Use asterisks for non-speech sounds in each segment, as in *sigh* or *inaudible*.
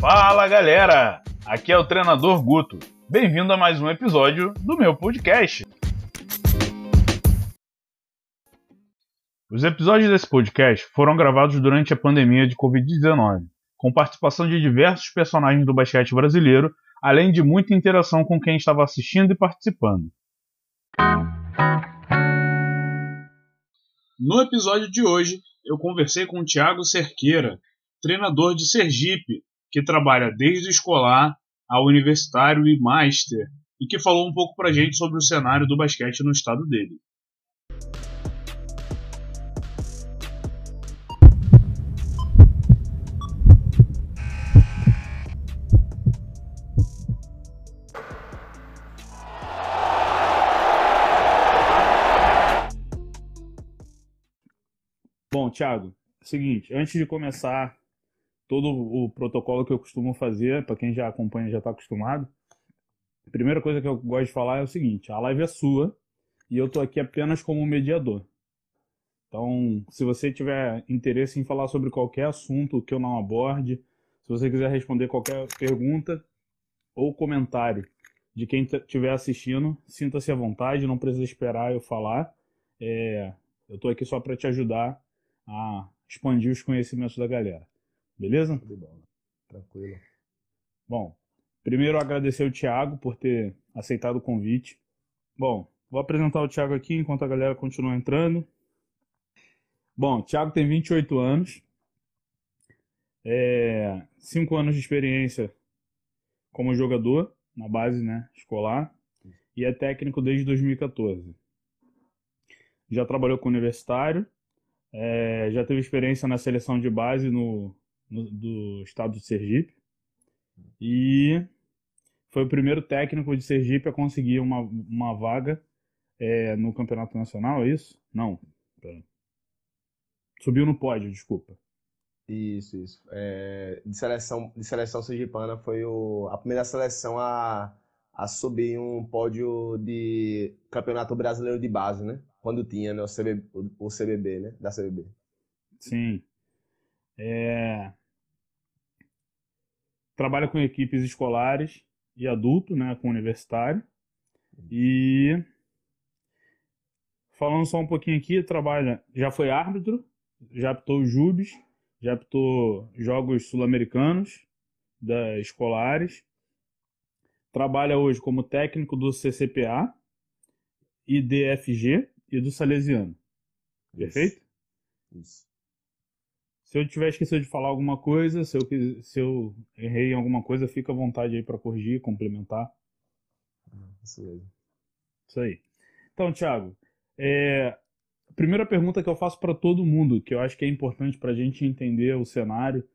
Fala galera, aqui é o treinador Guto. Bem-vindo a mais um episódio do meu podcast. Os episódios desse podcast foram gravados durante a pandemia de Covid-19, com participação de diversos personagens do basquete brasileiro, além de muita interação com quem estava assistindo e participando. No episódio de hoje, eu conversei com o Thiago Cerqueira, treinador de Sergipe, que trabalha desde escolar ao universitário e master, e que falou um pouco pra gente sobre o cenário do basquete no estado dele. Bom, Thiago, seguinte, antes de começar todo o protocolo que eu costumo fazer, para quem já acompanha já está acostumado. A primeira coisa que eu gosto de falar é o seguinte: a live é sua e eu estou aqui apenas como mediador. Então, se você tiver interesse em falar sobre qualquer assunto que eu não aborde, se você quiser responder qualquer pergunta ou comentário de quem estiver assistindo, sinta-se à vontade, não precisa esperar eu falar. É, eu estou aqui só para te ajudar a expandir os conhecimentos da galera. Beleza? Tudo bom. Tranquilo. Bom, primeiro agradecer o Thiago por ter aceitado o convite. Bom, vou apresentar o Thiago aqui enquanto a galera continua entrando. Bom, o Thiago tem 28 anos. É, 5 anos de experiência como jogador na base né, escolar e é técnico desde 2014. Já trabalhou com universitário, é, já teve experiência na seleção de base no no, do estado de Sergipe. E foi o primeiro técnico de Sergipe a conseguir uma, uma vaga é, no Campeonato Nacional, é isso? Não. Pera. Subiu no pódio, desculpa. Isso, isso. É, de, seleção, de seleção sergipana foi o, a primeira seleção a, a subir um pódio de Campeonato Brasileiro de Base, né? Quando tinha né, o, CB, o, o CBB, né? Da CBB. Sim. É, trabalha com equipes escolares e adulto, né, com universitário. E falando só um pouquinho aqui, trabalha, já foi árbitro, já apitou Jubes, já apitou jogos sul-americanos, da escolares. Trabalha hoje como técnico do CCPA, IDFG e do Salesiano. Perfeito? Isso. Se eu tiver esquecido de falar alguma coisa, se eu, se eu errei em alguma coisa, fica à vontade aí para corrigir, complementar. Isso mesmo. Isso aí. Então, Thiago, é, a primeira pergunta que eu faço para todo mundo, que eu acho que é importante para a gente entender o cenário,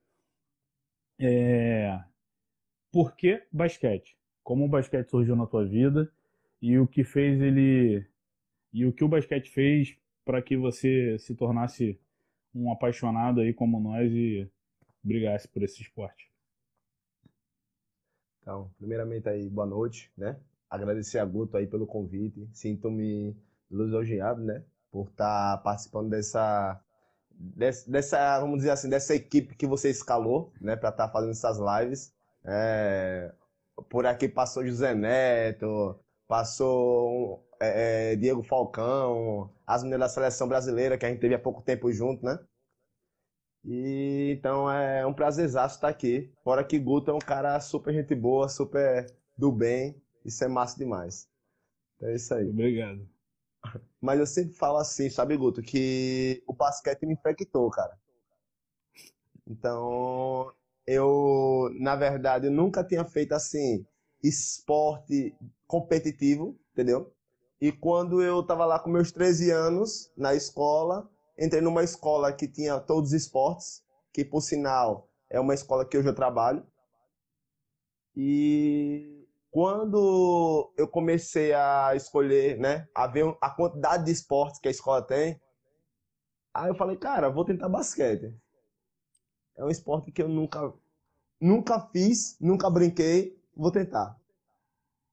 é por que basquete? Como o basquete surgiu na tua vida e o que fez ele e o que o basquete fez para que você se tornasse um apaixonado aí como nós e brigasse por esse esporte. Então, primeiramente aí, boa noite, né? Agradecer a Guto aí pelo convite. Sinto-me lisonjeado, né? Por estar tá participando dessa, dessa, vamos dizer assim, dessa equipe que você escalou, né? Para estar tá fazendo essas lives. É, por aqui passou José Neto, passou é, é, Diego Falcão, as meninas da seleção brasileira que a gente teve há pouco tempo junto, né? E então é um prazerzaço estar aqui. Fora que Guto é um cara super gente boa, super do bem. Isso é massa demais. Então é isso aí. Obrigado. Mas eu sempre falo assim, sabe, Guto, que o basquete me infectou, cara. Então, eu, na verdade, eu nunca tinha feito assim esporte competitivo, entendeu? E quando eu estava lá com meus 13 anos, na escola, entrei numa escola que tinha todos os esportes, que por sinal é uma escola que hoje eu trabalho. E quando eu comecei a escolher, né, a ver a quantidade de esportes que a escola tem, aí eu falei, cara, vou tentar basquete. É um esporte que eu nunca nunca fiz, nunca brinquei, vou tentar.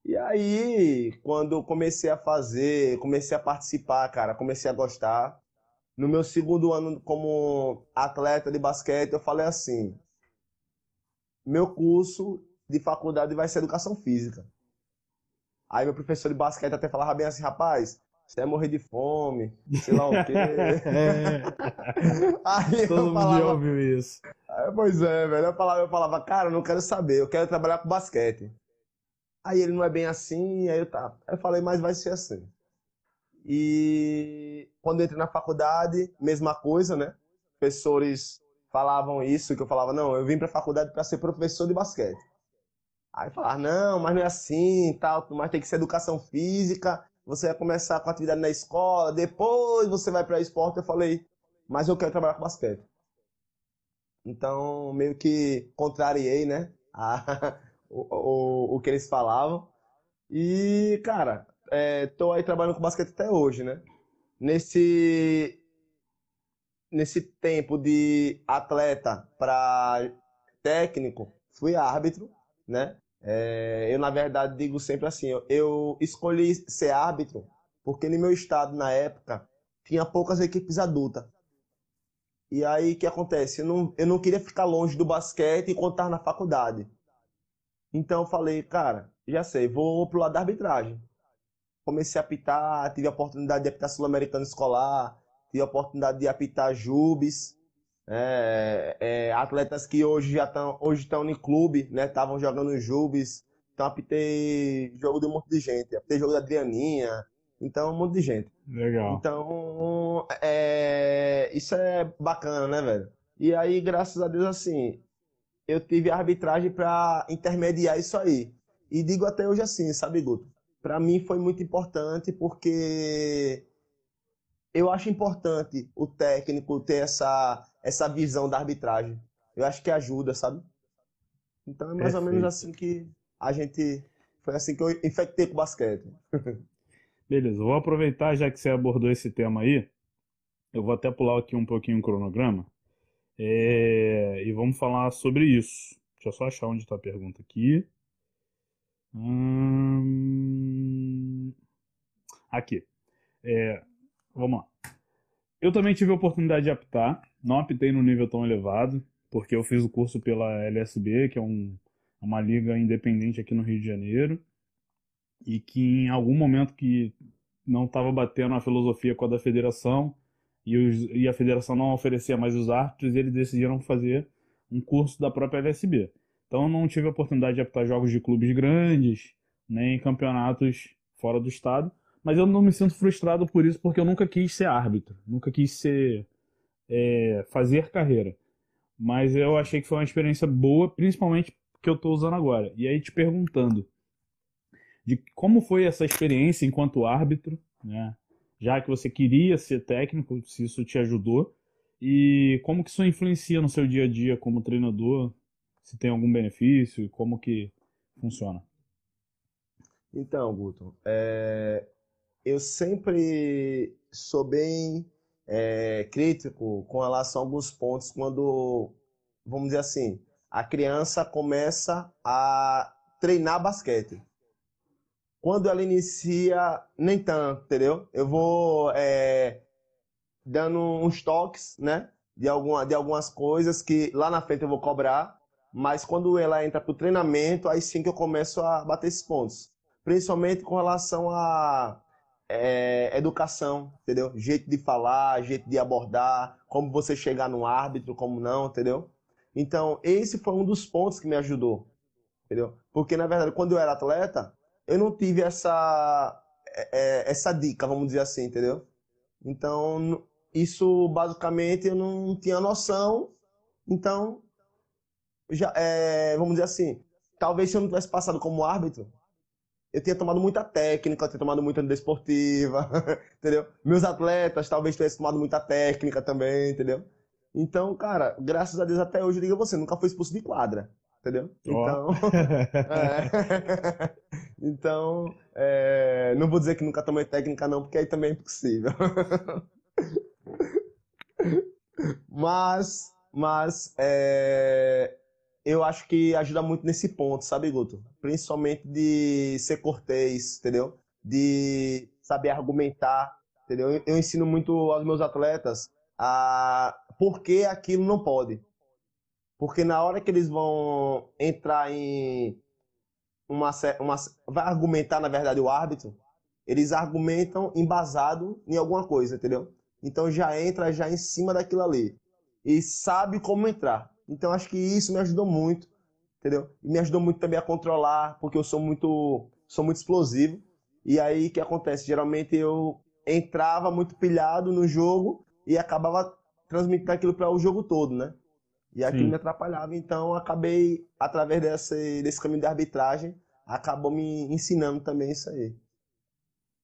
E aí, quando eu comecei a fazer, comecei a participar, cara, comecei a gostar. No meu segundo ano como atleta de basquete, eu falei assim: meu curso de faculdade vai ser educação física. Aí meu professor de basquete até falava bem assim, rapaz, você vai morrer de fome, sei lá o quê. *laughs* Aí Todo mundo falava, ouviu isso. Aí, pois é, velho. Eu falava, eu falava, cara, eu não quero saber, eu quero trabalhar com basquete. Aí ele não é bem assim, aí eu, tá. Eu falei, mas vai ser assim. E quando eu entrei na faculdade, mesma coisa, né? Professores falavam isso, que eu falava, não, eu vim para a faculdade para ser professor de basquete. Aí falava, não, mas não é assim, tal, mas tem que ser educação física, você vai começar com atividade na escola, depois você vai para esporte. Eu falei, mas eu quero trabalhar com basquete. Então, meio que contrariei, né, a, o, o, que eles falavam. E, cara, é, tô aí trabalhando com basquete até hoje, né? Nesse nesse tempo de atleta para técnico, fui árbitro, né? É, eu, na verdade, digo sempre assim: eu, eu escolhi ser árbitro porque no meu estado, na época, tinha poucas equipes adultas. E aí, o que acontece? Eu não, eu não queria ficar longe do basquete enquanto estava na faculdade. Então, eu falei, cara, já sei, vou pro lado da arbitragem. Comecei a apitar, tive a oportunidade de apitar Sul-Americano Escolar, tive a oportunidade de apitar Jubes, é, é, atletas que hoje já estão hoje estão no clube, né? Estavam jogando Jubes, então apitei jogo de um monte de gente, apitei jogo da Adrianinha, então um monte de gente. Legal. Então é, isso é bacana, né, velho? E aí, graças a Deus, assim, eu tive a arbitragem para intermediar isso aí. E digo até hoje assim, sabe, Guto? Para mim foi muito importante porque eu acho importante o técnico ter essa, essa visão da arbitragem. Eu acho que ajuda, sabe? Então é mais Perfeito. ou menos assim que a gente. Foi assim que eu infectei com o basquete. *laughs* Beleza, vou aproveitar já que você abordou esse tema aí. Eu vou até pular aqui um pouquinho o cronograma. É... E vamos falar sobre isso. Deixa eu só achar onde está a pergunta aqui. Hum... Aqui. É... Vamos lá. Eu também tive a oportunidade de apitar, não apitei no nível tão elevado, porque eu fiz o curso pela LSB, que é um, uma liga independente aqui no Rio de Janeiro, e que em algum momento que não estava batendo a filosofia com a da federação, e, os, e, a federação não oferecia mais os árbitros, eles decidiram fazer um curso da própria LSB. Então eu não tive a oportunidade de apitar jogos de clubes grandes, nem campeonatos fora do estado, mas eu não me sinto frustrado por isso, porque eu nunca quis ser árbitro, nunca quis ser é, fazer carreira. Mas eu achei que foi uma experiência boa, principalmente que eu estou usando agora. E aí te perguntando de como foi essa experiência enquanto árbitro, né? Já que você queria ser técnico, se isso te ajudou e como que isso influencia no seu dia a dia como treinador, se tem algum benefício como que funciona. Então, Guto, é, eu sempre sou bem é, crítico com relação a alguns pontos quando, vamos dizer assim, a criança começa a treinar basquete. Quando ela inicia, nem tanto, entendeu? Eu vou é, dando uns toques, né? De, alguma, de algumas coisas que lá na frente eu vou cobrar, mas quando ela entra para o treinamento, aí sim que eu começo a bater esses pontos. Principalmente com relação a é, educação, entendeu? Jeito de falar, jeito de abordar, como você chegar no árbitro, como não, entendeu? Então, esse foi um dos pontos que me ajudou, entendeu? Porque, na verdade, quando eu era atleta, eu não tive essa, é, é essa dica, vamos dizer assim, entendeu? Então, isso, basicamente, eu não tinha noção. Então, já, é, vamos dizer assim, talvez se eu não tivesse passado como árbitro, eu tinha tomado muita técnica, eu tinha tomado muita desportiva, *laughs* entendeu? Meus atletas talvez tivessem tomado muita técnica também, entendeu? Então, cara, graças a Deus até hoje, eu digo a você, nunca fui expulso de quadra, entendeu? Então, oh. *laughs* é, então é, não vou dizer que nunca tomei técnica não, porque aí também é impossível. mas, mas, é, eu acho que ajuda muito nesse ponto, sabe, Guto? Principalmente de ser cortês, entendeu? De saber argumentar, entendeu? Eu, ensino muito aos meus atletas a por que aquilo não pode. Porque na hora que eles vão entrar em uma, uma vai argumentar na verdade o árbitro, eles argumentam embasado em alguma coisa, entendeu? Então já entra já em cima daquilo ali e sabe como entrar. Então acho que isso me ajudou muito, entendeu? E me ajudou muito também a controlar, porque eu sou muito sou muito explosivo. E aí o que acontece? Geralmente eu entrava muito pilhado no jogo e acabava transmitindo aquilo para o jogo todo, né? E aquilo Sim. me atrapalhava, então acabei através desse desse caminho de arbitragem, acabou me ensinando também isso aí.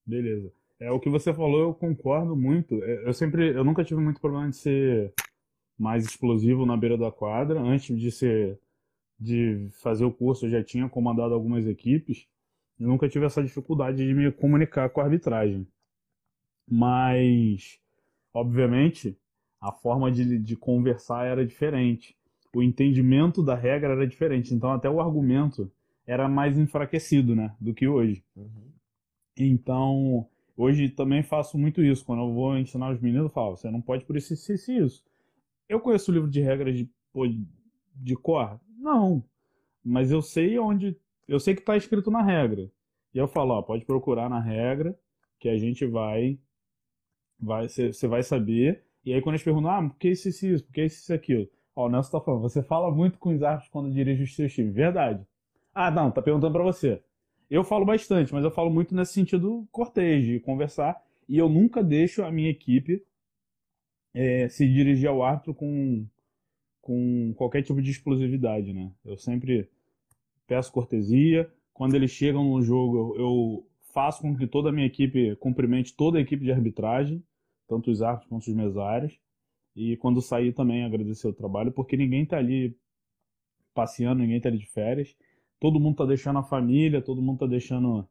Beleza. É o que você falou, eu concordo muito. É, eu sempre, eu nunca tive muito problema de ser mais explosivo na beira da quadra. Antes de ser, de fazer o curso, eu já tinha comandado algumas equipes. Eu nunca tive essa dificuldade de me comunicar com a arbitragem. Mas, obviamente, a forma de, de conversar era diferente. O entendimento da regra era diferente. Então, até o argumento era mais enfraquecido, né, do que hoje. Uhum. Então, hoje também faço muito isso. Quando eu vou ensinar os meninos, eu falo: você não pode por isso, isso, isso, isso. Eu conheço o livro de regras de, de cor? Não. Mas eu sei onde. Eu sei que está escrito na regra. E eu falo: ó, pode procurar na regra, que a gente vai. vai Você vai saber. E aí, quando eles perguntam: ah, por que isso, isso, isso? Por que isso, isso, aquilo? Ó, o Nelson tá falando: você fala muito com os árbitros quando dirige os seus times. Verdade. Ah, não, tá perguntando para você. Eu falo bastante, mas eu falo muito nesse sentido cortês, de conversar. E eu nunca deixo a minha equipe é, se dirigir ao árbitro com, com qualquer tipo de explosividade, né? Eu sempre peço cortesia. Quando eles chegam no jogo, eu faço com que toda a minha equipe cumprimente toda a equipe de arbitragem, tanto os árbitros quanto os mesários. E quando sair também agradecer o trabalho, porque ninguém está ali passeando, ninguém está ali de férias todo mundo tá deixando a família, todo mundo tá deixando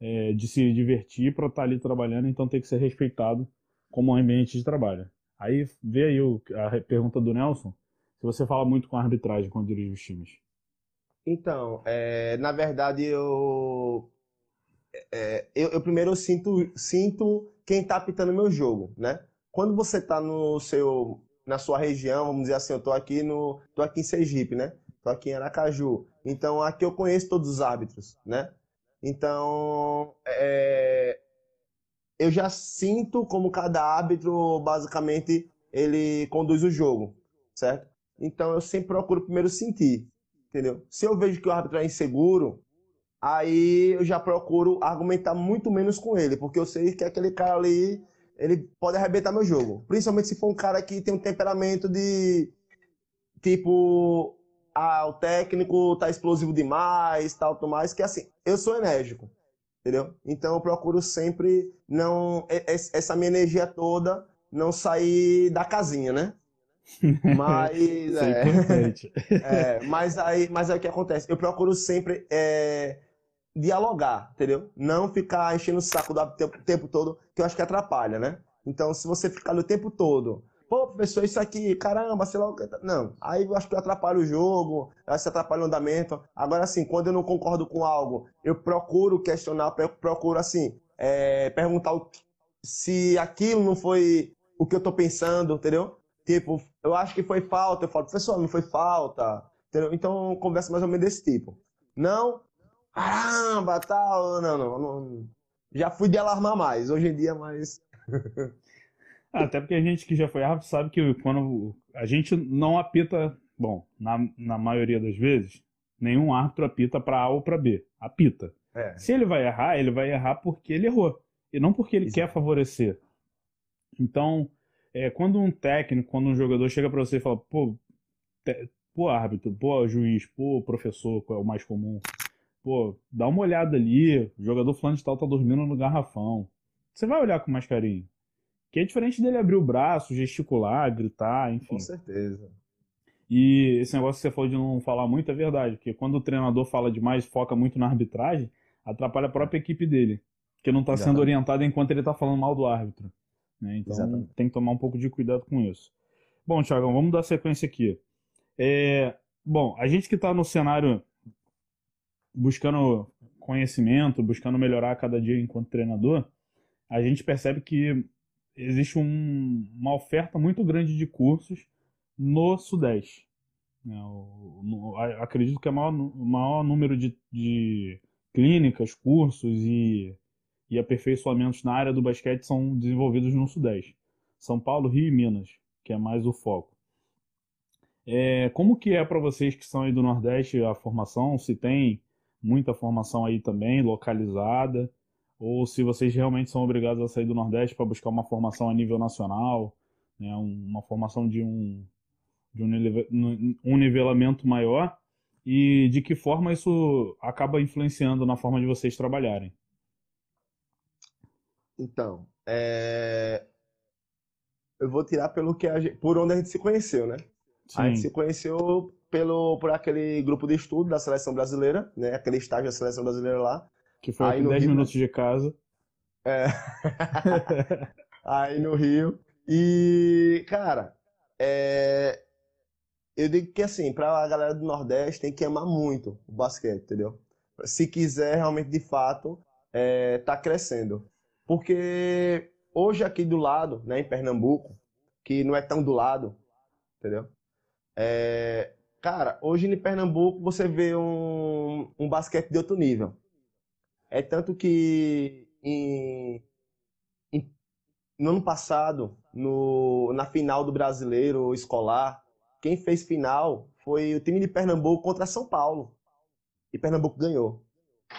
é, de se divertir para estar tá ali trabalhando, então tem que ser respeitado como ambiente de trabalho. Aí vê aí o, a pergunta do Nelson, se você fala muito com a arbitragem quando dirige os times. Então, é, na verdade eu, é, eu, eu, primeiro sinto, sinto quem está apitando meu jogo, né? Quando você está no seu na sua região, vamos dizer assim, eu estou aqui no tô aqui em Sergipe, né? Tô aqui em Aracaju. Então aqui eu conheço todos os árbitros, né? Então é, eu já sinto como cada árbitro basicamente ele conduz o jogo, certo? Então eu sempre procuro primeiro sentir, entendeu? Se eu vejo que o árbitro é inseguro, aí eu já procuro argumentar muito menos com ele, porque eu sei que aquele cara ali ele pode arrebentar meu jogo. Principalmente se for um cara que tem um temperamento de tipo ah, o técnico tá explosivo demais, tal, tudo mais, que assim, eu sou enérgico, entendeu? Então eu procuro sempre não essa minha energia toda não sair da casinha, né? *laughs* Mas é, *laughs* é, mas aí, mas aí o que acontece? Eu procuro sempre é, dialogar, entendeu? Não ficar enchendo o saco o tempo, tempo todo, que eu acho que atrapalha, né? Então, se você ficar o tempo todo pô, professor, isso aqui, caramba, sei lá o que. Tá- não, aí eu acho que atrapalha o jogo, se atrapalha o andamento. Agora, assim, quando eu não concordo com algo, eu procuro questionar, procuro, assim, é, perguntar se aquilo não foi o que eu tô pensando, entendeu? Tipo, eu acho que foi falta, eu falo, professor, não foi falta, entendeu? Então, conversa mais ou menos desse tipo. Não, caramba, tal, não, não, não. Já fui de alarmar mais, hoje em dia, mais. *laughs* Ah, até porque a gente que já foi árbitro sabe que quando a gente não apita, bom, na, na maioria das vezes, nenhum árbitro apita para A ou para B. Apita. É. Se ele vai errar, ele vai errar porque ele errou. E não porque ele Exato. quer favorecer. Então, é, quando um técnico, quando um jogador chega para você e fala, pô, te, pô, árbitro, pô, juiz, pô, professor, qual é o mais comum? Pô, dá uma olhada ali, o jogador fulano de tal tá dormindo no garrafão. Você vai olhar com mais carinho. Que é diferente dele abrir o braço, gesticular, gritar, enfim. Com certeza. E esse negócio que você falou de não falar muito é verdade, porque quando o treinador fala demais, foca muito na arbitragem, atrapalha a própria equipe dele, que não está sendo orientada enquanto ele está falando mal do árbitro. Né? Então Exatamente. tem que tomar um pouco de cuidado com isso. Bom, Thiago, vamos dar sequência aqui. É, bom, a gente que está no cenário buscando conhecimento, buscando melhorar cada dia enquanto treinador, a gente percebe que existe um, uma oferta muito grande de cursos no Sudeste. Né? O, o, acredito que é o maior, maior número de, de clínicas, cursos e, e aperfeiçoamentos na área do basquete são desenvolvidos no Sudeste. São Paulo, Rio e Minas, que é mais o foco. É, como que é para vocês que são aí do Nordeste a formação? Se tem muita formação aí também localizada? Ou se vocês realmente são obrigados a sair do Nordeste para buscar uma formação a nível nacional, né? uma formação de um, de um nivelamento maior? E de que forma isso acaba influenciando na forma de vocês trabalharem? Então, é... eu vou tirar pelo que gente... por onde a gente se conheceu, né? Sim. A gente se conheceu pelo por aquele grupo de estudo da seleção brasileira, né? Aquele estágio da seleção brasileira lá. Que foi aí 10 Rio, minutos de casa. É. *laughs* aí no Rio. E, cara, é... eu digo que assim, pra galera do Nordeste tem que amar muito o basquete, entendeu? Se quiser realmente, de fato, é, tá crescendo. Porque hoje aqui do lado, né, em Pernambuco, que não é tão do lado, entendeu? É, cara, hoje em Pernambuco você vê um, um basquete de outro nível. É tanto que em, em, no ano passado, no, na final do brasileiro escolar, quem fez final foi o time de Pernambuco contra São Paulo. E Pernambuco ganhou.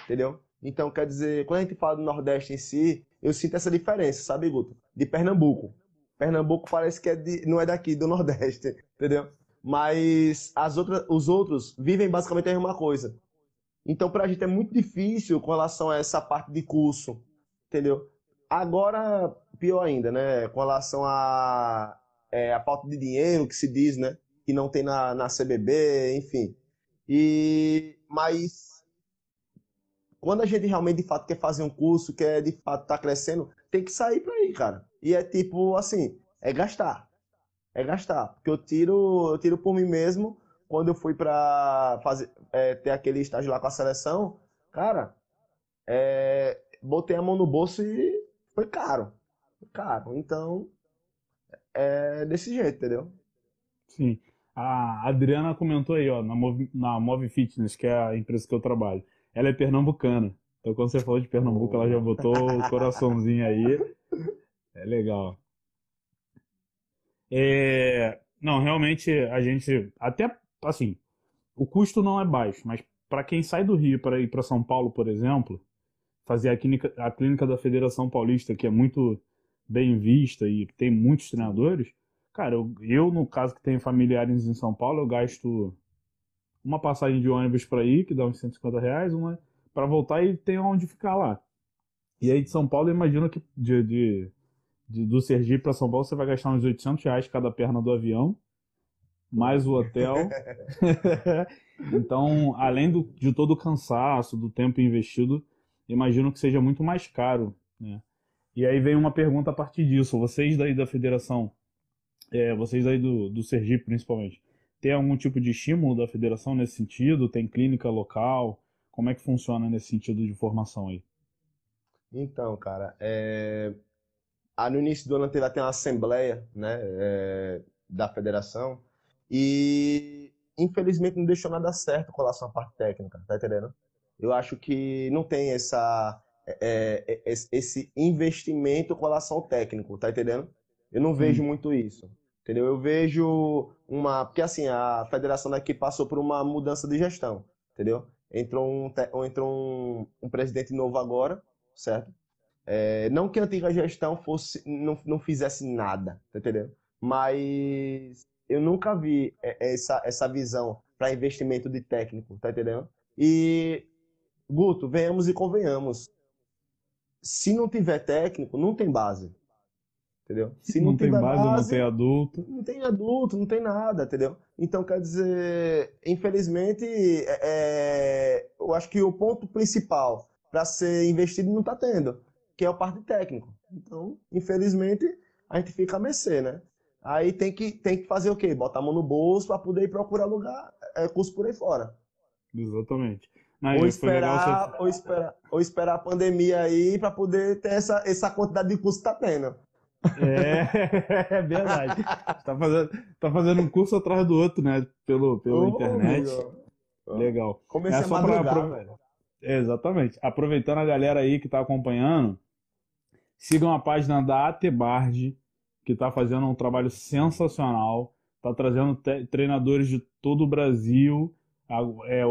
Entendeu? Então, quer dizer, quando a gente fala do Nordeste em si, eu sinto essa diferença, sabe, Guto? De Pernambuco. Pernambuco parece que é de, não é daqui, do Nordeste, *laughs* entendeu? Mas as outras, os outros vivem basicamente a mesma coisa. Então, para a gente é muito difícil com relação a essa parte de curso, entendeu? Agora, pior ainda, né? Com relação a, é, a falta de dinheiro que se diz, né? Que não tem na, na CBB, enfim. E, mas, quando a gente realmente, de fato, quer fazer um curso, quer, de fato, estar tá crescendo, tem que sair para aí, cara. E é tipo, assim, é gastar é gastar. Porque eu tiro, eu tiro por mim mesmo. Quando eu fui para fazer é, ter aquele estágio lá com a seleção, cara, é, botei a mão no bolso e foi caro. Foi caro. Então, é desse jeito, entendeu? Sim. A Adriana comentou aí, ó, na Move, na Move Fitness, que é a empresa que eu trabalho. Ela é pernambucana. Então, quando você falou de Pernambuco, ela já botou o coraçãozinho aí. É legal. É, não, realmente a gente até assim, o custo não é baixo, mas para quem sai do Rio para ir para São Paulo, por exemplo, fazer a clínica, a clínica da Federação Paulista, que é muito bem vista e tem muitos treinadores, cara, eu, eu no caso que tenho familiares em São Paulo, eu gasto uma passagem de ônibus para ir, que dá uns 150 reais, uma para voltar e tem onde ficar lá. E aí de São Paulo, eu imagino que de, de de, do Sergipe para São Paulo, você vai gastar uns 800 reais cada perna do avião, mais o hotel. *laughs* *laughs* então, além do, de todo o cansaço, do tempo investido, imagino que seja muito mais caro. Né? E aí vem uma pergunta a partir disso. Vocês daí da federação, é, vocês aí do, do Sergipe principalmente, tem algum tipo de estímulo da federação nesse sentido? Tem clínica local? Como é que funciona nesse sentido de formação aí? Então, cara, é... Ah, no início do ano teve até uma assembleia né, é, da federação e infelizmente não deixou nada certo com relação à parte técnica, tá entendendo? Eu acho que não tem essa, é, é, esse investimento com relação ao técnico, tá entendendo? Eu não vejo hum. muito isso, entendeu? Eu vejo uma... Porque assim, a federação daqui passou por uma mudança de gestão, entendeu? Entrou um, entrou um, um presidente novo agora, certo? É, não que a antiga gestão fosse, não, não fizesse nada, tá entendendo? Mas eu nunca vi é, essa, essa visão para investimento de técnico, tá entendendo? E, Guto, venhamos e convenhamos. Se não tiver técnico, não tem base. Entendeu? Se não, não tem base, base, não tem adulto. Não tem adulto, não tem nada, entendeu? Então, quer dizer, infelizmente, é, é eu acho que o ponto principal para ser investido não está tendo que é o parte técnico. Então, infelizmente, a gente fica a mercê, né? Aí tem que, tem que fazer o quê? Botar a mão no bolso para poder ir procurar lugar, é, curso por aí fora. Exatamente. ou, esperar, você... ou, esperar, ou esperar a pandemia aí para poder ter essa, essa quantidade de curso que tá tendo. É, *laughs* é verdade. Tá fazendo, tá fazendo um curso atrás do outro, né? Pelo, pela Ô, internet. Legal. Comecei É a madrugar, pra- velho. Exatamente. Aproveitando a galera aí que está acompanhando, sigam a página da Atebarge, que está fazendo um trabalho sensacional. Está trazendo treinadores de todo o Brasil. É,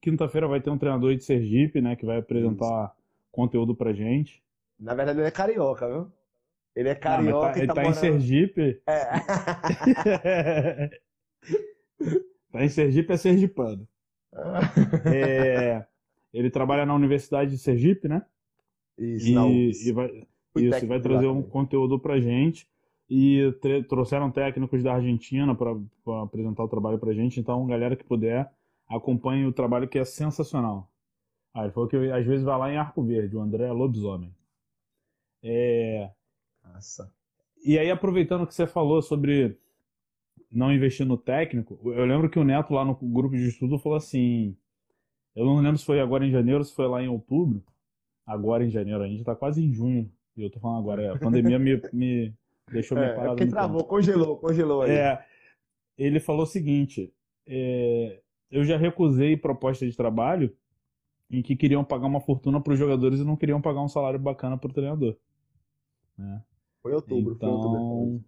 Quinta-feira vai ter um treinador de Sergipe, né, que vai apresentar conteúdo pra gente. Na verdade, ele é carioca, viu? Ele é Ah, carioca tá- e ele tá tá em morando... Sergipe. É. *laughs* tá em Sergipe, é sergipano. É, ele trabalha na Universidade de Sergipe, né? Isso, E, e vai, isso, e vai trazer um conteúdo pra gente. E trouxeram técnicos da Argentina para apresentar o trabalho pra gente. Então, galera que puder, acompanhe o trabalho que é sensacional. Ah, ele falou que às vezes vai lá em Arco Verde, o André é lobisomem. É, Nossa. e aí, aproveitando que você falou sobre não investir no técnico, eu lembro que o Neto lá no grupo de estudo falou assim: eu não lembro se foi agora em janeiro, se foi lá em outubro. Agora em janeiro, a gente tá quase em junho. E eu tô falando agora, é, a pandemia me, me deixou É, é parado porque no tempo. travou, congelou, congelou aí. É, ele falou o seguinte: é, eu já recusei proposta de trabalho em que queriam pagar uma fortuna para os jogadores e não queriam pagar um salário bacana para o treinador. né? Foi em outubro, foi em outubro. Então,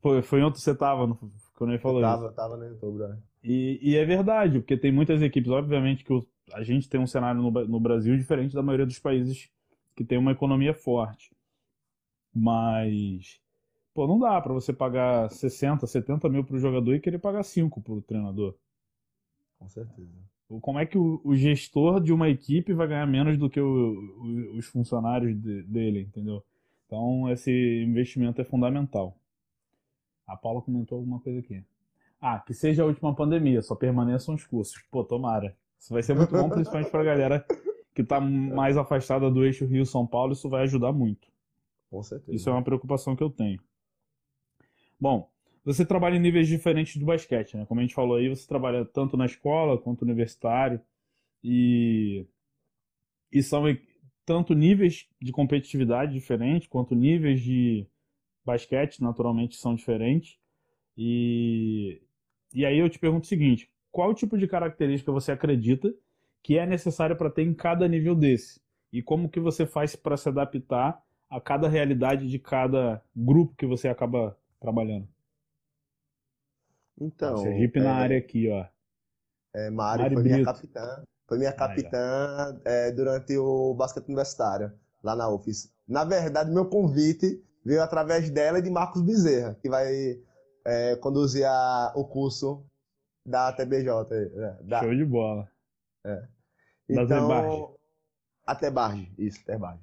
foi, foi ontem você tava no, quando ele falou Eu isso. tava, tava em outubro, é. E, e é verdade, porque tem muitas equipes, obviamente que o- a gente tem um cenário no, no Brasil diferente da maioria dos países que tem uma economia forte. Mas, pô, não dá pra você pagar 60, 70 mil pro jogador e querer pagar 5 pro treinador. Com certeza. Como é que o, o gestor de uma equipe vai ganhar menos do que o- o- os funcionários de- dele, entendeu? Então, esse investimento é fundamental. A Paula comentou alguma coisa aqui. Ah, que seja a última pandemia, só permaneçam os cursos. Pô, tomara. Isso vai ser muito bom, principalmente pra galera que tá mais afastada do eixo Rio-São Paulo, isso vai ajudar muito. Com certeza. Isso é uma preocupação que eu tenho. Bom, você trabalha em níveis diferentes do basquete, né? Como a gente falou aí, você trabalha tanto na escola quanto universitário e e são tanto níveis de competitividade diferentes quanto níveis de basquete, naturalmente, são diferentes. E e aí eu te pergunto o seguinte: qual tipo de característica você acredita que é necessário para ter em cada nível desse? E como que você faz para se adaptar a cada realidade de cada grupo que você acaba trabalhando. Então, Sergipe na é, área aqui, ó. é, Mari Mari foi minha Brito. capitã. Foi minha Aí, ó. capitã é, durante o basquete universitário, lá na UFES. Na verdade, meu convite veio através dela e de Marcos Bezerra, que vai é, conduzir a- o curso da TBJ. é, da- Show de bola. Tebarge. Então, até Barge, isso, Tebarge.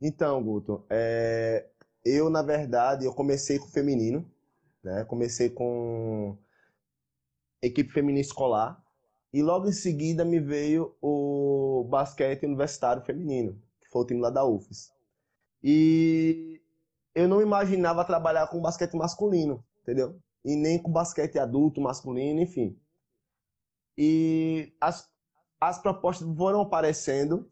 Então, Guto, é, eu, na verdade, eu comecei com o feminino, né? Comecei com equipe feminina escolar e logo em seguida me veio o basquete universitário feminino, que foi o time lá da UFES. E eu não imaginava trabalhar com basquete masculino, entendeu? E nem com basquete adulto, masculino, enfim. E as, as propostas foram aparecendo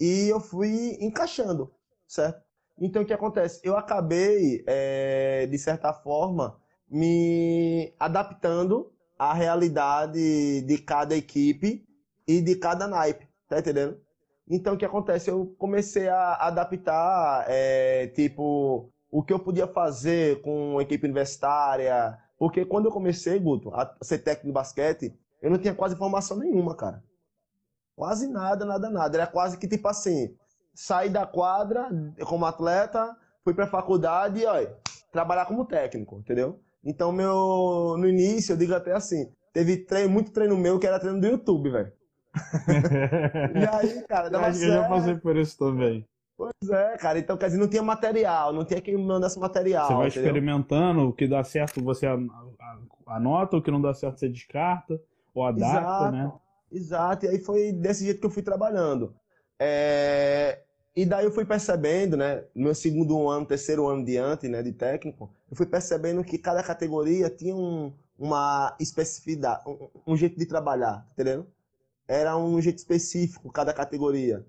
e eu fui encaixando, certo? Então, o que acontece? Eu acabei, eh, de certa forma, me adaptando à realidade de cada equipe e de cada naipe, tá entendendo? Então, o que acontece? Eu comecei a adaptar, eh, tipo, o que eu podia fazer com a equipe universitária, porque quando eu comecei, Guto, a ser técnico de basquete, eu não tinha quase formação nenhuma, cara. Quase nada, nada, nada. Era quase que tipo assim, saí da quadra como atleta, fui pra faculdade e, olha, trabalhar como técnico, entendeu? Então, meu, no início, eu digo até assim, teve treino, muito treino meu que era treino do YouTube, velho. *laughs* E aí, cara, Eu dava acho que eu já certo. passei por isso também. Pois é, cara. Então, quer dizer, não tinha material, não tinha quem mandasse material, Você vai entendeu? experimentando, o que dá certo você anota, o que não dá certo você descarta, ou adapta, Exato, né? Exato. E aí foi desse jeito que eu fui trabalhando. É, E daí eu fui percebendo, né, no meu segundo ano, terceiro ano diante, né, de técnico, eu fui percebendo que cada categoria tinha um- uma especificidade, um, um jeito de trabalhar, entendeu? Era um jeito específico cada categoria.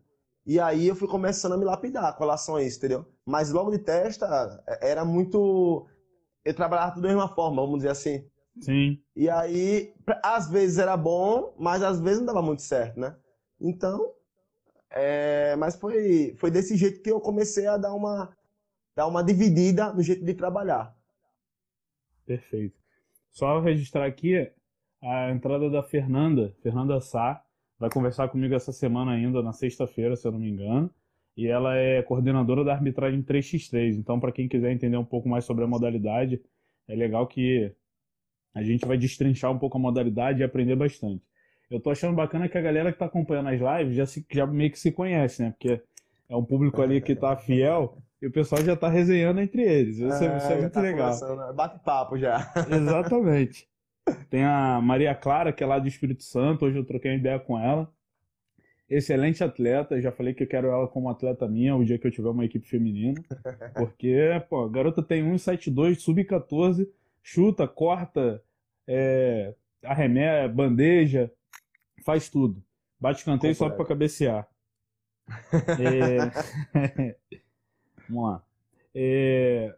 E aí eu fui começando a me lapidar com relação a isso, entendeu? Mas logo de testa é, era muito. Eu trabalhava tudo da mesma forma, vamos dizer assim. Sim. E aí, às vezes era bom, mas às vezes não dava muito certo, né? Então, é... mas foi, foi desse jeito que eu comecei a dar uma, dar uma dividida no jeito de trabalhar. Perfeito. Só registrar aqui a entrada da Fernanda, Fernanda Sá, vai conversar comigo essa semana ainda, na sexta-feira, se eu não me engano. E ela é coordenadora da arbitragem 3x3. Então, para quem quiser entender um pouco mais sobre a modalidade, é legal que a gente vai destrinchar um pouco a modalidade e aprender bastante. Eu tô achando bacana que a galera que tá acompanhando as lives já, se, já meio que se conhece, né? Porque é um público ali que tá fiel e o pessoal já tá resenhando entre eles. Isso é, isso é, é muito tá legal. Né? Bate-papo já. Exatamente. Tem a Maria Clara, que é lá do Espírito Santo. Hoje eu troquei uma ideia com ela. Excelente atleta. Já falei que eu quero ela como atleta minha o dia que eu tiver uma equipe feminina. Porque, pô, a garota tem 1,72, sub-14 chuta, corta, é, arremessa, bandeja, faz tudo. Bate canteio só para cabecear. É... *laughs* Vamos lá. É...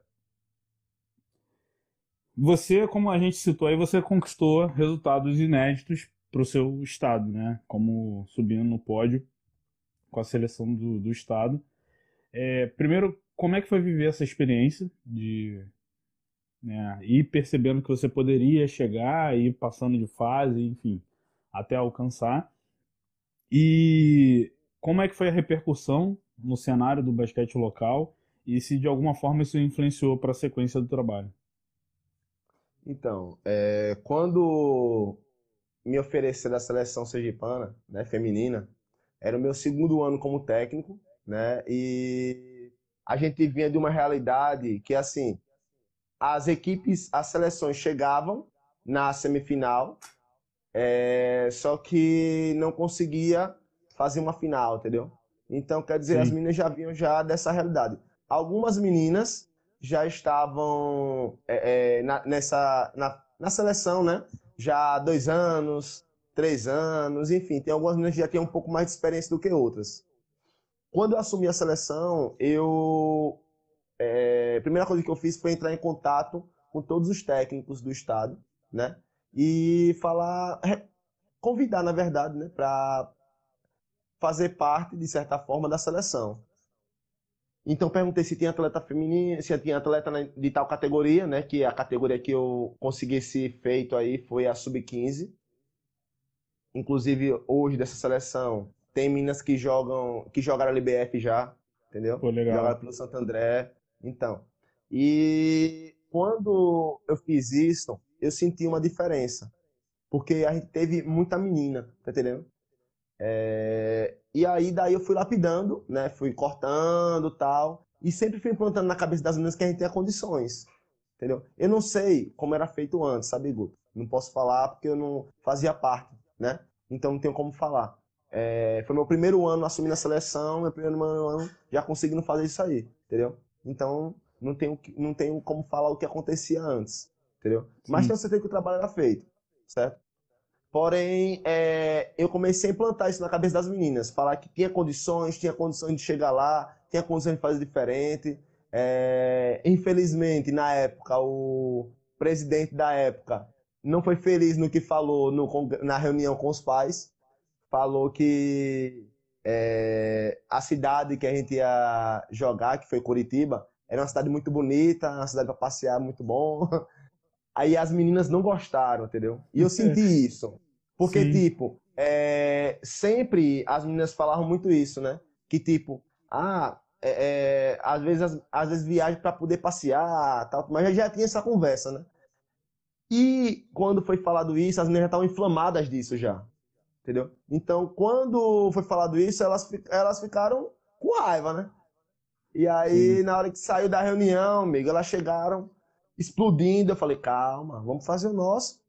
Você, como a gente citou aí, você conquistou resultados inéditos para o seu estado, né? Como subindo no pódio com a seleção do, do estado. É, primeiro, como é que foi viver essa experiência de né? E percebendo que você poderia chegar, ir passando de fase, enfim, até alcançar. E como é que foi a repercussão no cenário do basquete local e se de alguma forma isso influenciou para a sequência do trabalho? Então, é, quando me ofereceram a seleção sergipana, né, feminina, era o meu segundo ano como técnico, né, e a gente vinha de uma realidade que, assim, as equipes, as seleções chegavam na semifinal, é, só que não conseguia fazer uma final, entendeu? Então, quer dizer, Sim. as meninas já vinham já dessa realidade. Algumas meninas já estavam é, é, na, nessa, na, na seleção, né? Já há dois anos, três anos, enfim, tem algumas meninas que já têm um pouco mais de experiência do que outras. Quando eu assumi a seleção, eu é, a primeira coisa que eu fiz foi entrar em contato com todos os técnicos do estado, né? E falar, convidar, na verdade, né, para fazer parte, de certa forma, da seleção. Então perguntei se tinha atleta feminina, se tinha atleta de tal categoria, né? Que a categoria que eu consegui esse feito aí foi a sub-15. Inclusive hoje dessa seleção tem meninas que jogam, que jogaram a LBF já, entendeu? Pô, legal. Jogaram pelo Santo André. Então, e quando eu fiz isso, eu senti uma diferença. Porque a gente teve muita menina, tá entendendo? É... E aí, daí eu fui lapidando, né? Fui cortando tal. E sempre fui implantando na cabeça das meninas que a gente tinha condições. Entendeu? Eu não sei como era feito antes, sabe, Guto? Não posso falar porque eu não fazia parte, né? Então não tenho como falar. É... Foi meu primeiro ano assumindo a seleção, meu primeiro ano já conseguindo fazer isso aí, entendeu? Então, não tenho, não tenho como falar o que acontecia antes, entendeu? Sim. Mas tenho certeza que o trabalho era feito, certo? Porém, é, eu comecei a implantar isso na cabeça das meninas, falar que tinha condições, tinha condições de chegar lá, tinha condições de fazer diferente. É, infelizmente, na época, o presidente da época não foi feliz no que falou no, na reunião com os pais. Falou que é, a cidade que a gente ia jogar, que foi Curitiba, era uma cidade muito bonita, uma cidade para passear muito bom. *laughs* Aí as meninas não gostaram, entendeu? E eu senti isso. Porque, Sim. tipo, é, sempre as meninas falavam muito isso, né? Que, tipo, ah, é, é, às vezes, às, às vezes viagem para poder passear, tal, mas já, já tinha essa conversa, né? E quando foi falado isso, as meninas já estavam inflamadas disso já entendeu? Então, quando foi falado isso, elas, elas ficaram com raiva, né? E aí, Sim. na hora que saiu da reunião, amigo, elas chegaram explodindo. Eu falei, calma, vamos fazer o nosso.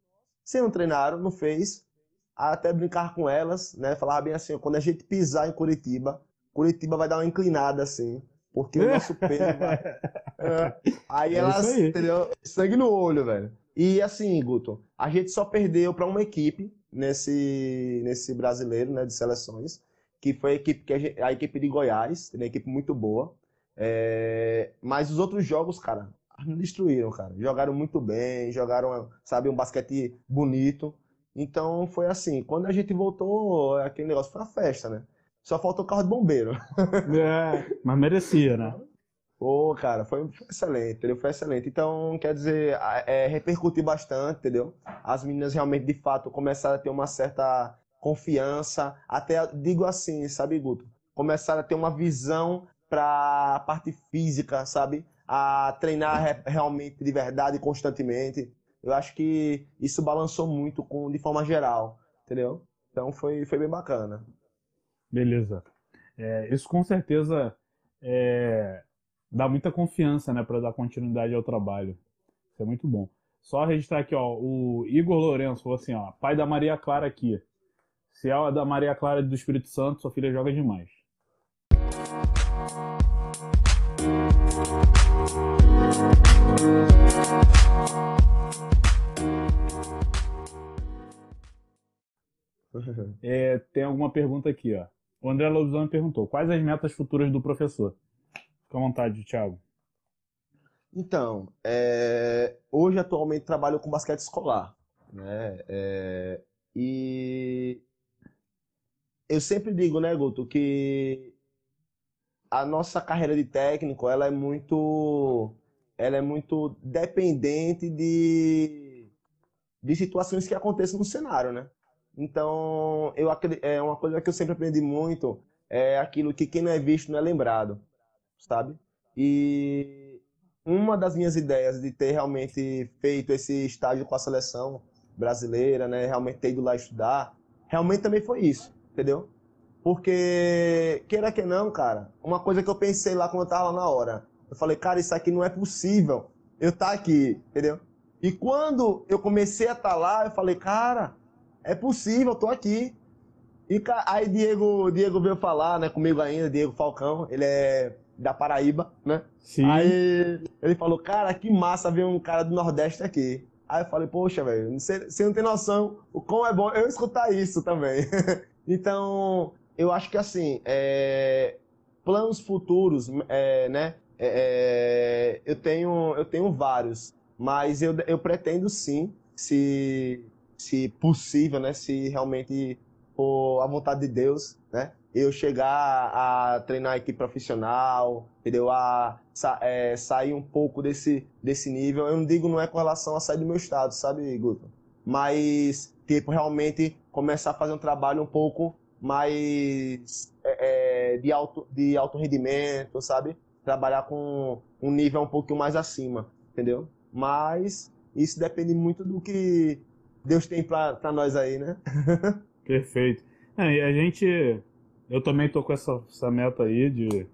Se não treinaram, não fez. Até brincar com elas, né? Falar bem assim, quando a gente pisar em Curitiba, Curitiba vai dar uma inclinada assim, porque o nosso *laughs* peso vai... É. Aí é elas, aí. entendeu? Sangue no olho, velho. E assim, Guto, a gente só perdeu para uma equipe nesse, nesse brasileiro né, de seleções, que foi a equipe, que a, a equipe de Goiás, uma equipe muito boa. É, mas os outros jogos, cara, destruíram, cara. Jogaram muito bem, jogaram, sabe, um basquete bonito. Então foi assim, quando a gente voltou, aquele negócio foi uma festa, né? Só faltou o carro de bombeiro. É, mas merecia, né? Pô, cara, foi, excelente, entendeu? Foi excelente. Então, quer dizer, é, repercutiu bastante, entendeu? As meninas realmente, de fato, começaram a ter uma certa confiança, até digo assim, sabe, Guto? Começaram a ter uma visão para a parte física, sabe? A treinar re realmente de verdade, constantemente. Eu acho que isso balançou muito com, de forma geral, entendeu? Então foi, foi bem bacana. Beleza. É, isso com certeza é, dá muita confiança, né, para dar continuidade ao trabalho. Isso é muito bom. Só registrar aqui, ó, o Igor Lourenço falou assim, ó, pai da Maria Clara aqui. Se é a da Maria Clara do Espírito Santo, sua filha joga demais. *laughs* É, tem alguma pergunta aqui, ó. O André Lobisomem perguntou: quais as metas futuras do professor? Fica à vontade, Thiago. Então, é, hoje atualmente trabalho com basquete escolar, né? É, e eu sempre digo, né, Guto, que a nossa carreira de técnico, ela é muito, ela é muito dependente de, de situações que acontecem no cenário, né? Então, eu é uma coisa que eu sempre aprendi muito é aquilo que quem não é visto não é lembrado, sabe? E uma das minhas ideias de ter realmente feito esse estágio com a seleção brasileira, né, realmente ter ido lá estudar, realmente também foi isso, entendeu? Porque, queira que não, cara, uma coisa que eu pensei lá quando eu tava lá na hora, eu falei, cara, isso aqui não é possível eu tá aqui, entendeu? E quando eu comecei a estar tá lá, eu falei, cara, é possível, eu tô aqui. E aí Diego, Diego veio falar, né, comigo ainda, Diego Falcão, ele é da Paraíba, né? Sim. Aí ele falou, cara, que massa ver um cara do Nordeste aqui. Aí eu falei, poxa, velho, você, não tem noção o quão é bom eu escutar isso também. *laughs* então, eu acho que assim, é, planos futuros, é, né? É, é, eu, tenho, eu tenho vários, mas eu, eu pretendo sim, se se possível, né, se realmente for a vontade de Deus, né, eu chegar a treinar a equipe profissional, entendeu? A é, sair um pouco desse, desse nível. Eu não digo não é com relação a sair do meu estado, sabe, Guto? Mas, tipo, realmente começar a fazer um trabalho um pouco mais é, é de, alto, de alto rendimento, sabe? Trabalhar com um nível um pouquinho mais acima, entendeu? Mas isso depende muito do que Deus tem para nós aí, né? *laughs* Perfeito. É, e a gente. Eu também tô com essa, essa meta aí de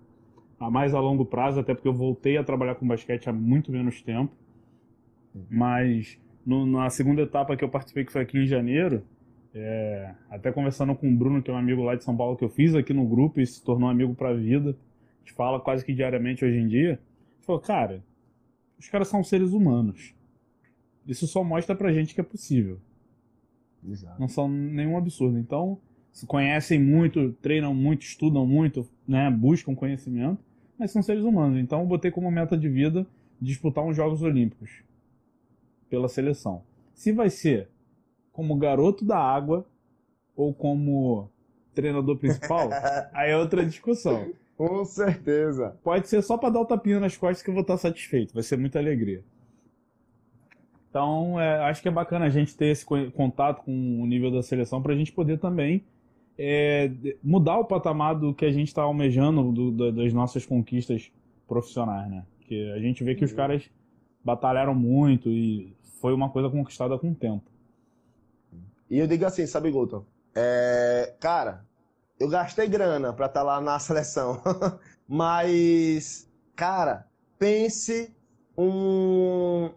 a mais a longo prazo, até porque eu voltei a trabalhar com basquete há muito menos tempo. Mas no, na segunda etapa que eu participei, que foi aqui em janeiro, é, até conversando com o Bruno, que é um amigo lá de São Paulo, que eu fiz aqui no grupo e se tornou amigo pra vida, a gente fala quase que diariamente hoje em dia, falou, cara, os caras são seres humanos. Isso só mostra pra gente que é possível. Exato. Não são nenhum absurdo. Então, conhecem muito, treinam muito, estudam muito, né, buscam conhecimento, mas são seres humanos. Então, eu botei como meta de vida disputar uns Jogos Olímpicos pela seleção. Se vai ser como garoto da água ou como treinador principal, *laughs* aí é outra discussão. Com certeza. Pode ser só para dar o tapinha nas costas que eu vou estar satisfeito. Vai ser muita alegria. Então, é, acho que é bacana a gente ter esse contato com o nível da seleção para a gente poder também é, mudar o patamar do que a gente está almejando do, do, das nossas conquistas profissionais, né? Porque a gente vê que os uhum. caras batalharam muito e foi uma coisa conquistada com o tempo. E eu digo assim, sabe, Guto? É, cara, eu gastei grana para estar tá lá na *laughs* seleção, mas, cara, pense um,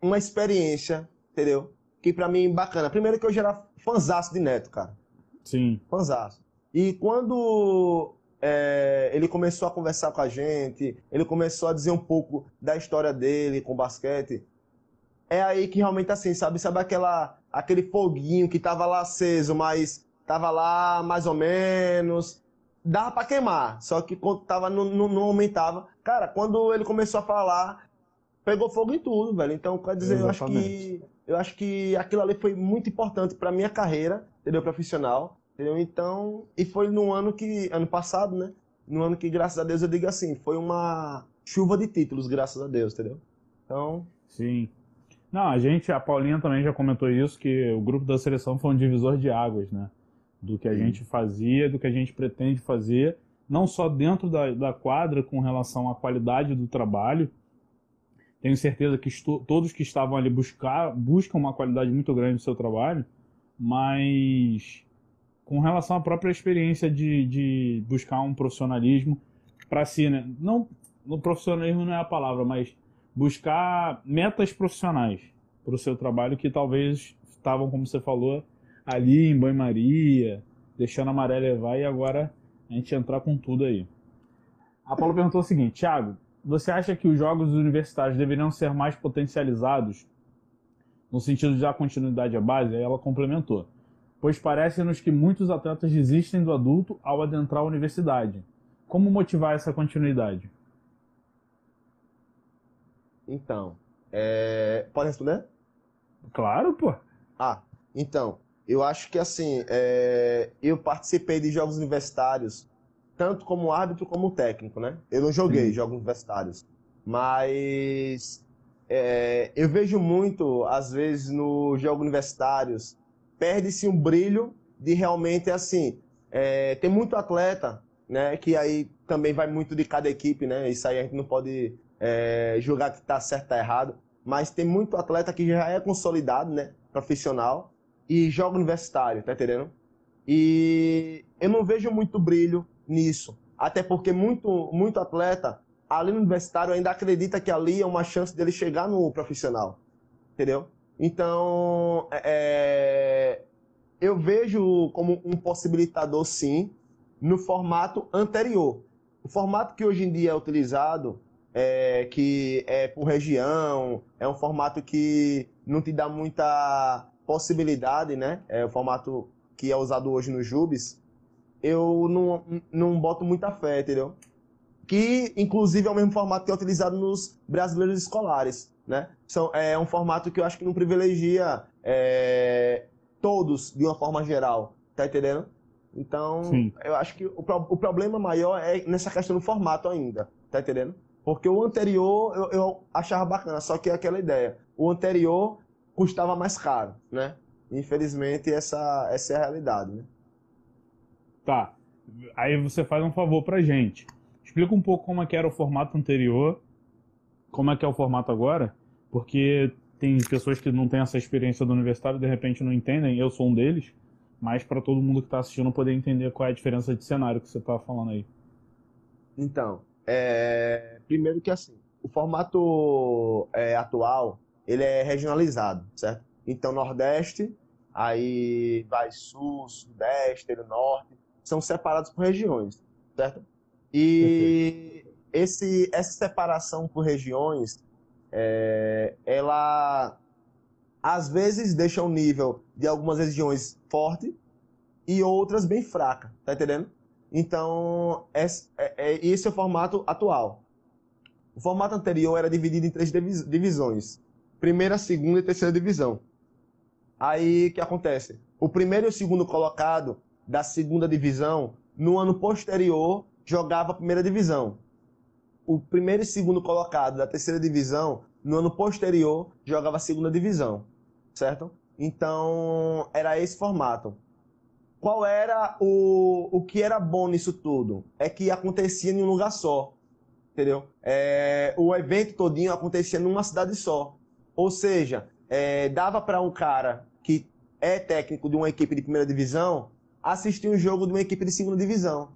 uma experiência, entendeu? Que para mim bacana. Primeiro que eu já era fanzaço de Neto, cara. Sim. Fanzaço. E quando é, ele começou a conversar com a gente, ele começou a dizer um pouco da história dele com basquete, é aí que realmente assim, sabe, sabe aquela aquele foguinho que tava lá aceso, mas tava lá mais ou menos, dava para queimar, só que quando tava, não, não, não, aumentava. Cara, quando ele começou a falar, pegou fogo em tudo, velho. Então, quer dizer, eu acho que eu acho que aquilo ali foi muito importante para minha carreira, entendeu, profissional, entendeu? Então, e foi no ano que ano passado, né? No ano que graças a Deus eu digo assim, foi uma chuva de títulos, graças a Deus, entendeu? Então, sim. Não, a gente, a Paulinha também já comentou isso, que o grupo da seleção foi um divisor de águas, né? Do que a Sim. gente fazia, do que a gente pretende fazer, não só dentro da, da quadra com relação à qualidade do trabalho. Tenho certeza que estou, todos que estavam ali buscar, buscam uma qualidade muito grande do seu trabalho, mas com relação à própria experiência de, de buscar um profissionalismo para si, né? Não, no profissionalismo não é a palavra, mas buscar metas profissionais para o seu trabalho que talvez estavam, como você falou, ali em banho-maria, deixando a maré levar e agora a gente entrar com tudo aí. A Paulo perguntou o seguinte, Thiago, você acha que os jogos universitários deveriam ser mais potencializados no sentido de dar continuidade à base? Aí ela complementou. Pois parece-nos que muitos atletas desistem do adulto ao adentrar a universidade. Como motivar essa continuidade? Então, é... pode responder? Claro, pô. Ah, então, eu acho que assim, é... eu participei de jogos universitários, tanto como árbitro como técnico, né? Eu não joguei Sim. jogos universitários, mas é... eu vejo muito, às vezes, nos jogos universitários, perde-se um brilho de realmente, assim, é... tem muito atleta, né? Que aí também vai muito de cada equipe, né? Isso aí a gente não pode é, julgar que está certo ou tá errado, mas tem muito atleta que já é consolidado, né, profissional, e joga universitário, tá entendendo? E eu não vejo muito brilho nisso, até porque muito, muito atleta ali no universitário ainda acredita que ali é uma chance dele chegar no profissional, entendeu? Então, é, é eu vejo como um possibilitador, sim, no formato anterior. O formato que hoje em dia é utilizado é, que é por região, é um formato que não te dá muita possibilidade, né? É o formato que é usado hoje no Jubes. Eu não, não boto muita fé, entendeu? Que, inclusive, é o mesmo formato que é utilizado nos brasileiros escolares, né? São, é um formato que eu acho que não privilegia é, todos de uma forma geral, tá entendendo? Então, Sim. eu acho que o, o problema maior é nessa questão do formato ainda, tá entendendo? Porque o anterior eu, eu achava bacana, só que é aquela ideia. O anterior custava mais caro, né? Infelizmente, essa, essa é a realidade, né? Tá. Aí você faz um favor pra gente. Explica um pouco como é que era o formato anterior, como é que é o formato agora, porque tem pessoas que não têm essa experiência do universitário, de repente não entendem, eu sou um deles, mas para todo mundo que está assistindo poder entender qual é a diferença de cenário que você está falando aí. Então, é, primeiro que assim, o formato é, atual, ele é regionalizado, certo? Então, Nordeste, aí vai Sul, Sudeste, Norte, são separados por regiões, certo? E esse, essa separação por regiões, é, ela às vezes deixa o nível de algumas regiões forte e outras bem fraca, tá entendendo? Então, esse é, é, esse é o formato atual. O formato anterior era dividido em três divisões: primeira, segunda e terceira divisão. Aí o que acontece? O primeiro e o segundo colocado da segunda divisão, no ano posterior, jogava a primeira divisão. O primeiro e segundo colocado da terceira divisão, no ano posterior, jogava a segunda divisão. Certo? Então, era esse formato qual era o, o que era bom nisso tudo? É que acontecia em um lugar só, entendeu? É, o evento todinho acontecia numa cidade só. Ou seja, é, dava para um cara que é técnico de uma equipe de primeira divisão assistir um jogo de uma equipe de segunda divisão.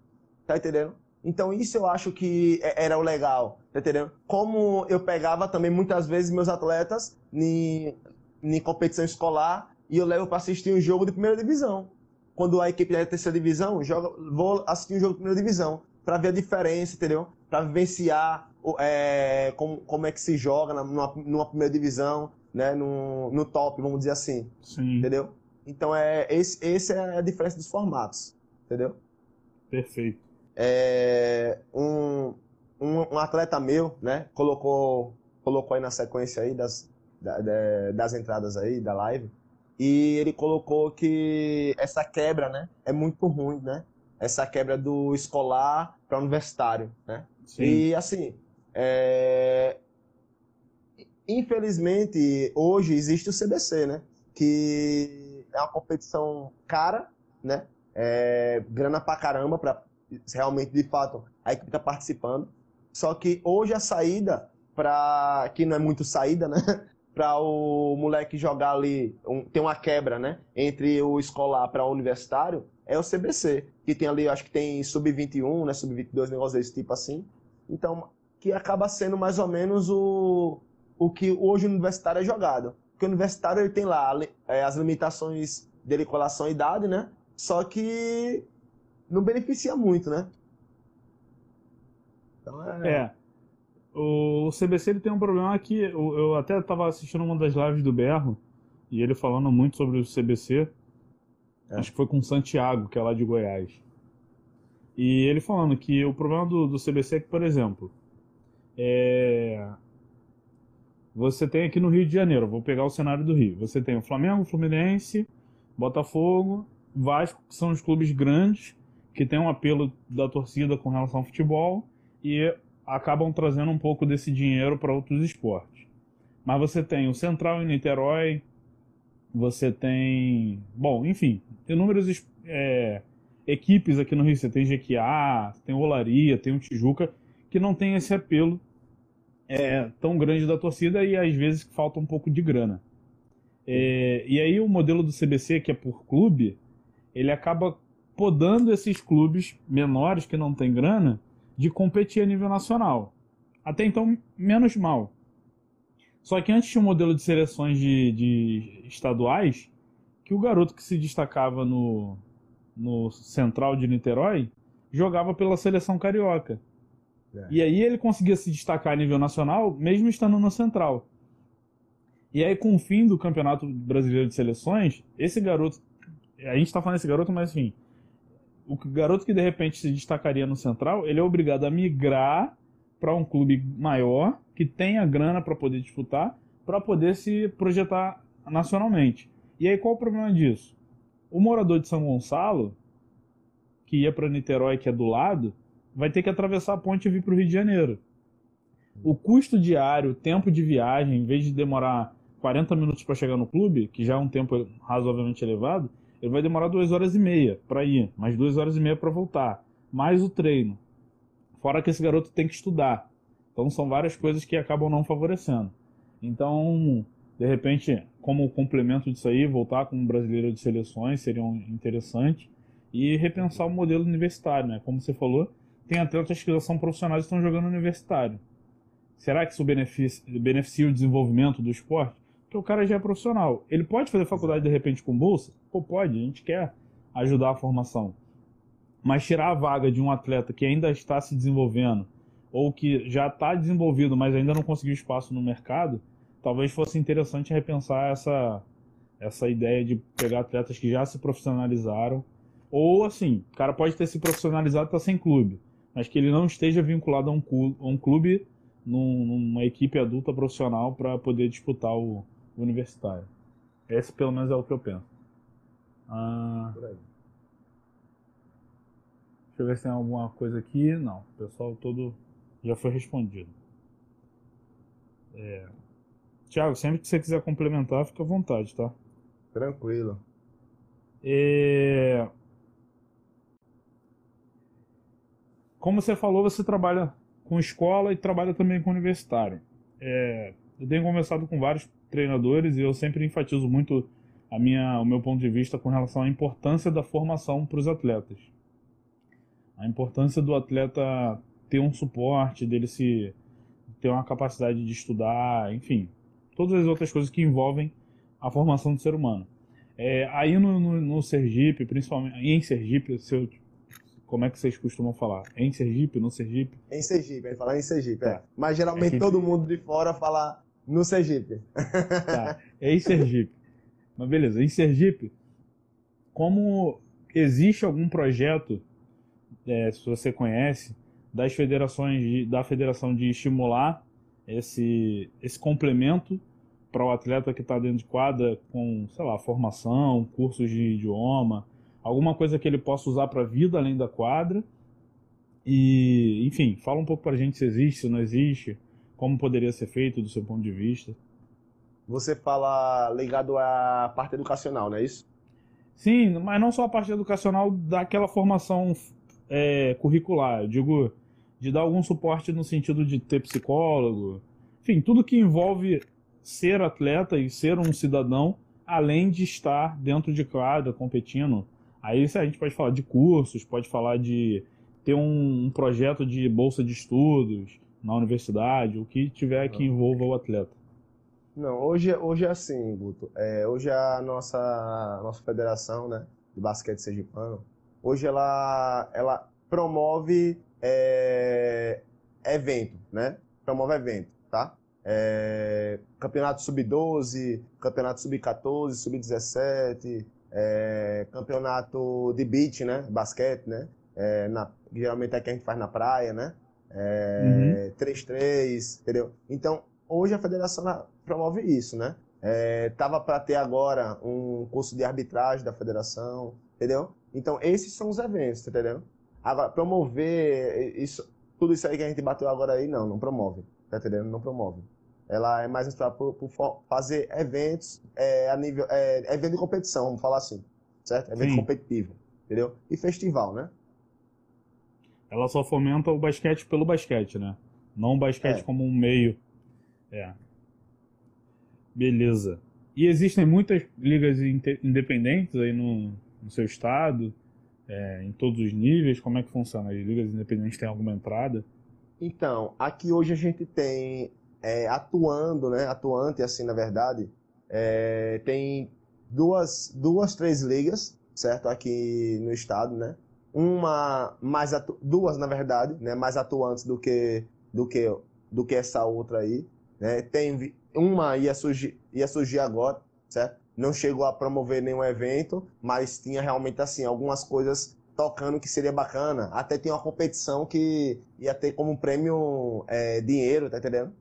Tá entendendo? Então isso eu acho que é, era o legal, tá entendendo? Como eu pegava também muitas vezes meus atletas em, em competição escolar e eu levo para assistir um jogo de primeira divisão quando a equipe é da terceira divisão, joga, vou assistir um jogo de primeira divisão, para ver a diferença, entendeu? Para vivenciar é, como, como é que se joga numa, numa primeira divisão, né? No, no top, vamos dizer assim. Sim. Entendeu? Então, é, esse, esse é a diferença dos formatos, entendeu? Perfeito. É, um, um, um, atleta meu, né, colocou, colocou aí na sequência aí das, das entradas aí da live, e ele colocou que essa quebra, né, é muito ruim, né? Essa quebra do escolar para universitário, né? Sim. E assim, é... infelizmente hoje existe o CBC, né? Que é uma competição cara, né? É... grana pra caramba para realmente de fato a equipe tá participando. Só que hoje a saída para que não é muito saída, né? *laughs* para o moleque jogar ali, um, tem uma quebra, né? Entre o escolar para o universitário, é o CBC, que tem ali, acho que tem sub-21, né? Sub-22, negócio desse tipo assim. Então, que acaba sendo mais ou menos o, o que hoje o universitário é jogado. Porque o universitário ele tem lá é, as limitações dele com relação à idade, né? Só que não beneficia muito, né? Então é. é. O CBC ele tem um problema que eu, eu até estava assistindo uma das lives do Berro e ele falando muito sobre o CBC. É. Acho que foi com o Santiago, que é lá de Goiás. E ele falando que o problema do, do CBC é que, por exemplo, é... você tem aqui no Rio de Janeiro, vou pegar o cenário do Rio. Você tem o Flamengo, Fluminense, Botafogo, Vasco, que são os clubes grandes que têm um apelo da torcida com relação ao futebol e acabam trazendo um pouco desse dinheiro para outros esportes. Mas você tem o Central em Niterói, você tem. Bom, enfim, inúmeras é, equipes aqui no Rio. Você tem Jequiá, tem Olaria, tem o Tijuca, que não tem esse apelo é, tão grande da torcida e às vezes falta um pouco de grana. É, e aí o modelo do CBC, que é por clube, ele acaba podando esses clubes menores que não têm grana de competir a nível nacional. Até então, menos mal. Só que antes tinha um modelo de seleções de, de estaduais que o garoto que se destacava no, no Central de Niterói jogava pela seleção carioca. É. E aí ele conseguia se destacar a nível nacional, mesmo estando no Central. E aí, com o fim do Campeonato Brasileiro de Seleções, esse garoto. A gente está falando desse garoto, mas enfim o garoto que de repente se destacaria no Central, ele é obrigado a migrar para um clube maior, que tenha grana para poder disputar, para poder se projetar nacionalmente. E aí qual o problema disso? O morador de São Gonçalo, que ia para Niterói, que é do lado, vai ter que atravessar a ponte e vir para o Rio de Janeiro. O custo diário, o tempo de viagem, em vez de demorar 40 minutos para chegar no clube, que já é um tempo razoavelmente elevado, ele vai demorar duas horas e meia para ir, mais duas horas e meia para voltar, mais o treino. Fora que esse garoto tem que estudar. Então são várias coisas que acabam não favorecendo. Então, de repente, como complemento disso aí, voltar com um brasileiro de seleções seria interessante e repensar o modelo universitário, né? Como você falou, tem atletas que já são profissionais e estão jogando universitário. Será que isso beneficia, beneficia o desenvolvimento do esporte? Que o cara já é profissional. Ele pode fazer faculdade de repente com bolsa? Pô, pode, a gente quer ajudar a formação. Mas tirar a vaga de um atleta que ainda está se desenvolvendo ou que já está desenvolvido, mas ainda não conseguiu espaço no mercado, talvez fosse interessante repensar essa, essa ideia de pegar atletas que já se profissionalizaram. Ou assim, o cara pode ter se profissionalizado e tá sem clube, mas que ele não esteja vinculado a um clube, a um clube numa equipe adulta profissional para poder disputar o, universitário. Esse pelo menos é o que eu penso. Ah, deixa eu ver se tem alguma coisa aqui. Não, o pessoal todo já foi respondido. É... Tiago, sempre que você quiser complementar, fica à vontade, tá? Tranquilo. É... Como você falou, você trabalha com escola e trabalha também com universitário. É... Eu tenho conversado com vários treinadores e eu sempre enfatizo muito a minha, o meu ponto de vista com relação à importância da formação para os atletas. A importância do atleta ter um suporte, dele se ter uma capacidade de estudar, enfim, todas as outras coisas que envolvem a formação do ser humano. É, aí no, no, no, Sergipe, principalmente em Sergipe, seu, como é que vocês costumam falar? Em Sergipe, no Sergipe? Em Sergipe, gente fala em Sergipe, é. Tá. Mas geralmente é todo mundo de fora fala no Sergipe. Tá, é em Sergipe. Mas beleza, em Sergipe, como existe algum projeto, é, se você conhece, das federações de, da federação de estimular esse, esse complemento para o atleta que está dentro de quadra com, sei lá, formação, cursos de idioma, alguma coisa que ele possa usar para a vida além da quadra. E, enfim, fala um pouco para a gente se existe, se não existe, como poderia ser feito do seu ponto de vista. Você fala ligado à parte educacional, não é isso? Sim, mas não só a parte educacional daquela formação é, curricular. Eu digo de dar algum suporte no sentido de ter psicólogo, enfim, tudo que envolve ser atleta e ser um cidadão, além de estar dentro de quadra competindo. Aí a gente pode falar de cursos, pode falar de ter um, um projeto de bolsa de estudos na universidade, o que tiver que envolva o atleta. Não, hoje, hoje é assim, Guto. É, hoje a nossa, a nossa federação né, de basquete sergipano, hoje ela, ela promove é, evento, né? Promove evento, tá? É, campeonato sub-12, campeonato sub-14, sub-17, é, campeonato de beach, né? Basquete, né? É, na, geralmente é que a gente faz na praia, né? 3-3, uhum. entendeu? Então, hoje a federação promove isso, né? É, tava para ter agora um curso de arbitragem da federação, entendeu? Então, esses são os eventos, entendeu? Agora, promover isso, tudo isso aí que a gente bateu agora aí, não, não promove. Tá entendendo? Não promove. Ela é mais por fazer eventos é, a nível. É, evento de competição, vamos falar assim. Certo? Evento Sim. competitivo. Entendeu? E festival, né? Ela só fomenta o basquete pelo basquete, né? Não o basquete é. como um meio. É. Beleza. E existem muitas ligas independentes aí no, no seu estado? é, em todos os níveis? Como é que funciona? As ligas independentes têm alguma entrada? Então, aqui hoje a gente tem é, atuando, né? Atuante, assim, na verdade, é, tem duas, duas, três ligas, certo? Aqui no estado, né? Uma mais atu... duas, na verdade, né? Mais atuantes do que do que do que essa outra aí, né? Tem uma ia surgir ia surgir agora, certo? não chegou a promover nenhum evento, mas tinha realmente assim algumas coisas tocando que seria bacana. Até tinha uma competição que ia ter como prêmio é, dinheiro, tá entendendo?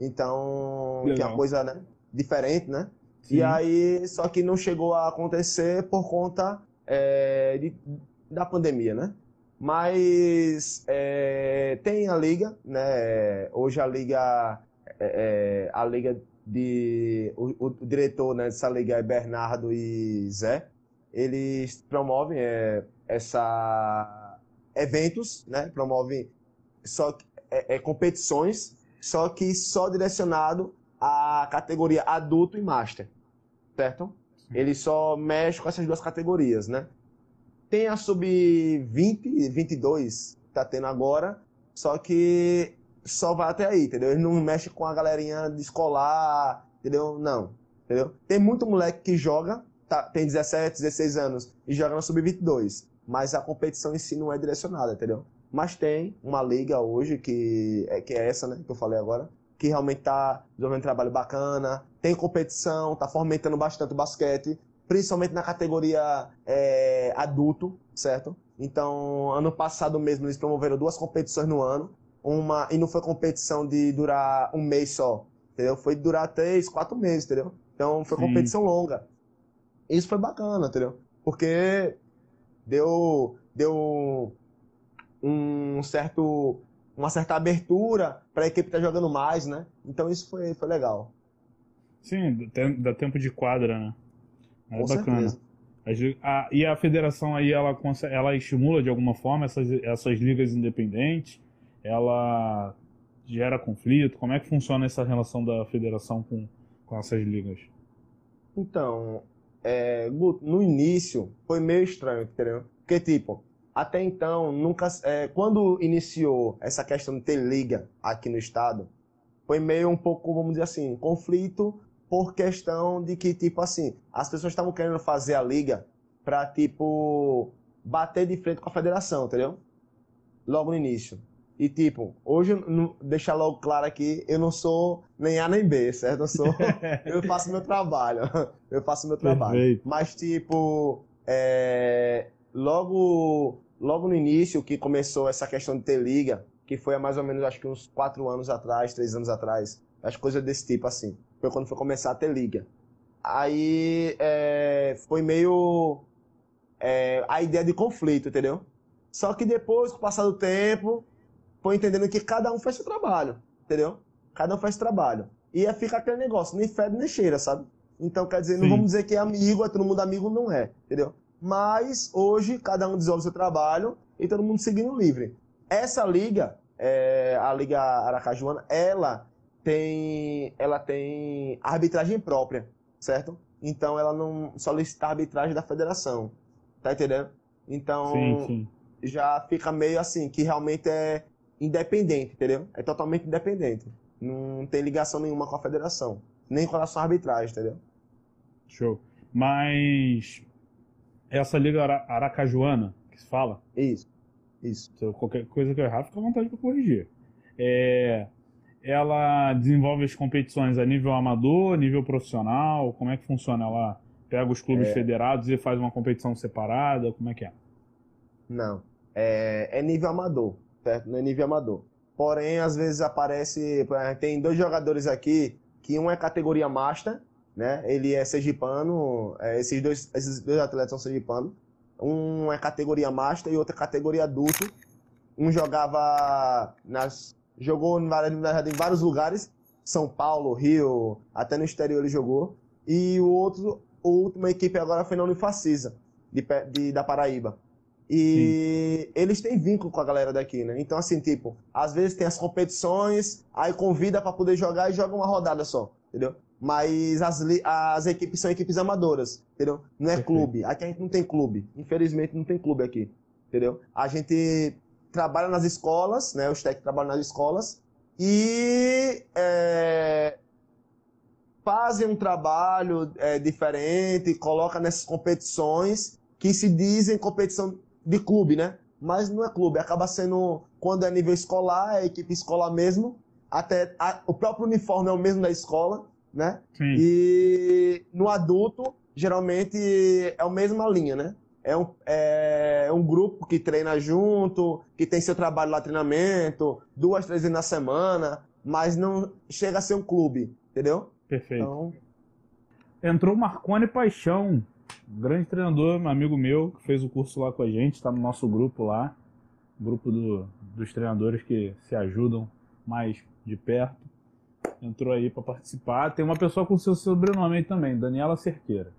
Então, Legal. que é uma coisa né, diferente, né? Sim. E aí, só que não chegou a acontecer por conta é, de, da pandemia, né? Mas é, tem a liga, né? Hoje a liga, é, é a liga de o, o diretor né, dessa liga é Bernardo e Zé. Eles promovem é, essa eventos, né? Promovem só é, é, competições, só que só direcionado à categoria adulto e master, certo? Ele só mexe com essas duas categorias, né? Tem a sub-20, 22, tá tendo agora, só que só vai até aí, entendeu? Ele não mexe com a galerinha de escolar, entendeu? Não, entendeu? Tem muito moleque que joga, tá, tem 17, 16 anos e joga na Sub-22, mas a competição em si não é direcionada, entendeu? Mas tem uma liga hoje que é, que é essa, né, que eu falei agora, que realmente tá desenvolvendo um trabalho bacana, tem competição, tá fomentando bastante o basquete, principalmente na categoria é, adulto, certo? Então, ano passado mesmo eles promoveram duas competições no ano, uma e não foi competição de durar um mês só, entendeu? Foi durar três, quatro meses, entendeu? Então foi Sim. competição longa. Isso foi bacana, entendeu? Porque deu deu um certo uma certa abertura para a equipe estar tá jogando mais, né? Então isso foi, foi legal. Sim, dá tempo de quadra, né? É Com bacana. Certeza. A, e a federação aí, ela, ela estimula de alguma forma essas, essas ligas independentes? ela gera conflito? Como é que funciona essa relação da federação com, com essas ligas? Então, é, no início foi meio estranho, entendeu? Porque, tipo, até então, nunca. É, quando iniciou essa questão de ter liga aqui no estado, foi meio um pouco, vamos dizer assim, conflito por questão de que, tipo assim, as pessoas estavam querendo fazer a liga pra, tipo, bater de frente com a federação, entendeu? Logo no início. E, tipo, hoje, deixar logo claro aqui, eu não sou nem A nem B, certo? Eu sou. *laughs* eu faço meu trabalho. *laughs* eu faço meu trabalho. Perfeito. Mas, tipo, é, logo, logo no início que começou essa questão de ter liga, que foi há mais ou menos, acho que uns quatro anos atrás, três anos atrás, as coisas desse tipo, assim. Foi quando foi começar a ter liga. Aí é, foi meio é, a ideia de conflito, entendeu? Só que depois, com o passar do tempo, foi entendendo que cada um faz seu trabalho, entendeu? Cada um faz trabalho. E aí fica aquele negócio, nem fede nem cheira, sabe? Então, quer dizer, Sim. não vamos dizer que é amigo, é todo mundo amigo, não é, entendeu? Mas hoje, cada um desenvolve seu trabalho e todo mundo seguindo livre. Essa liga, é, a Liga Aracajuana, ela tem, ela tem arbitragem própria, certo? Então ela não solicita a arbitragem da federação, tá entendendo? Então sim, sim. já fica meio assim, que realmente é independente, entendeu? É totalmente independente. Não tem ligação nenhuma com a federação, nem com relação à arbitragem, entendeu? Show. Mas essa liga aracajuana que se fala? Isso. Isso. Se qualquer coisa que eu errar, fica à vontade para corrigir. É, ela desenvolve as competições a nível amador, nível profissional? Como é que funciona? Ela pega os clubes é... federados e faz uma competição separada? Como é que é? Não. É, é nível amador, certo? Não é nível amador. Porém, às vezes aparece. Tem dois jogadores aqui que um é categoria Master, né? Ele é sergipano. É, esses, dois, esses dois atletas são sergipanos. Um é categoria Master e outro é categoria adulto. Um jogava nas jogou em vários lugares, São Paulo, Rio, até no exterior ele jogou. E o outro, a última equipe agora foi na Unifacisa, de, de, da Paraíba. E Sim. eles têm vínculo com a galera daqui, né? Então, assim, tipo, às vezes tem as competições, aí convida para poder jogar e joga uma rodada só, entendeu? Mas as, as equipes são equipes amadoras, entendeu? Não é clube. Aqui a gente não tem clube. Infelizmente não tem clube aqui, entendeu? A gente trabalha nas escolas, né? Os técnicos trabalham nas escolas e é, fazem um trabalho é, diferente, coloca nessas competições que se dizem competição de clube, né? Mas não é clube, acaba sendo quando é nível escolar, é equipe escolar mesmo, até a, o próprio uniforme é o mesmo da escola, né? Sim. E no adulto, geralmente é a mesma linha, né? É um, é um grupo que treina junto, que tem seu trabalho lá, treinamento, duas, três vezes na semana, mas não chega a ser um clube, entendeu? Perfeito. Então... Entrou Marcone Paixão, grande treinador, amigo meu, que fez o curso lá com a gente, está no nosso grupo lá, grupo do, dos treinadores que se ajudam mais de perto. Entrou aí para participar. Tem uma pessoa com seu sobrenome aí também, Daniela Cerqueira.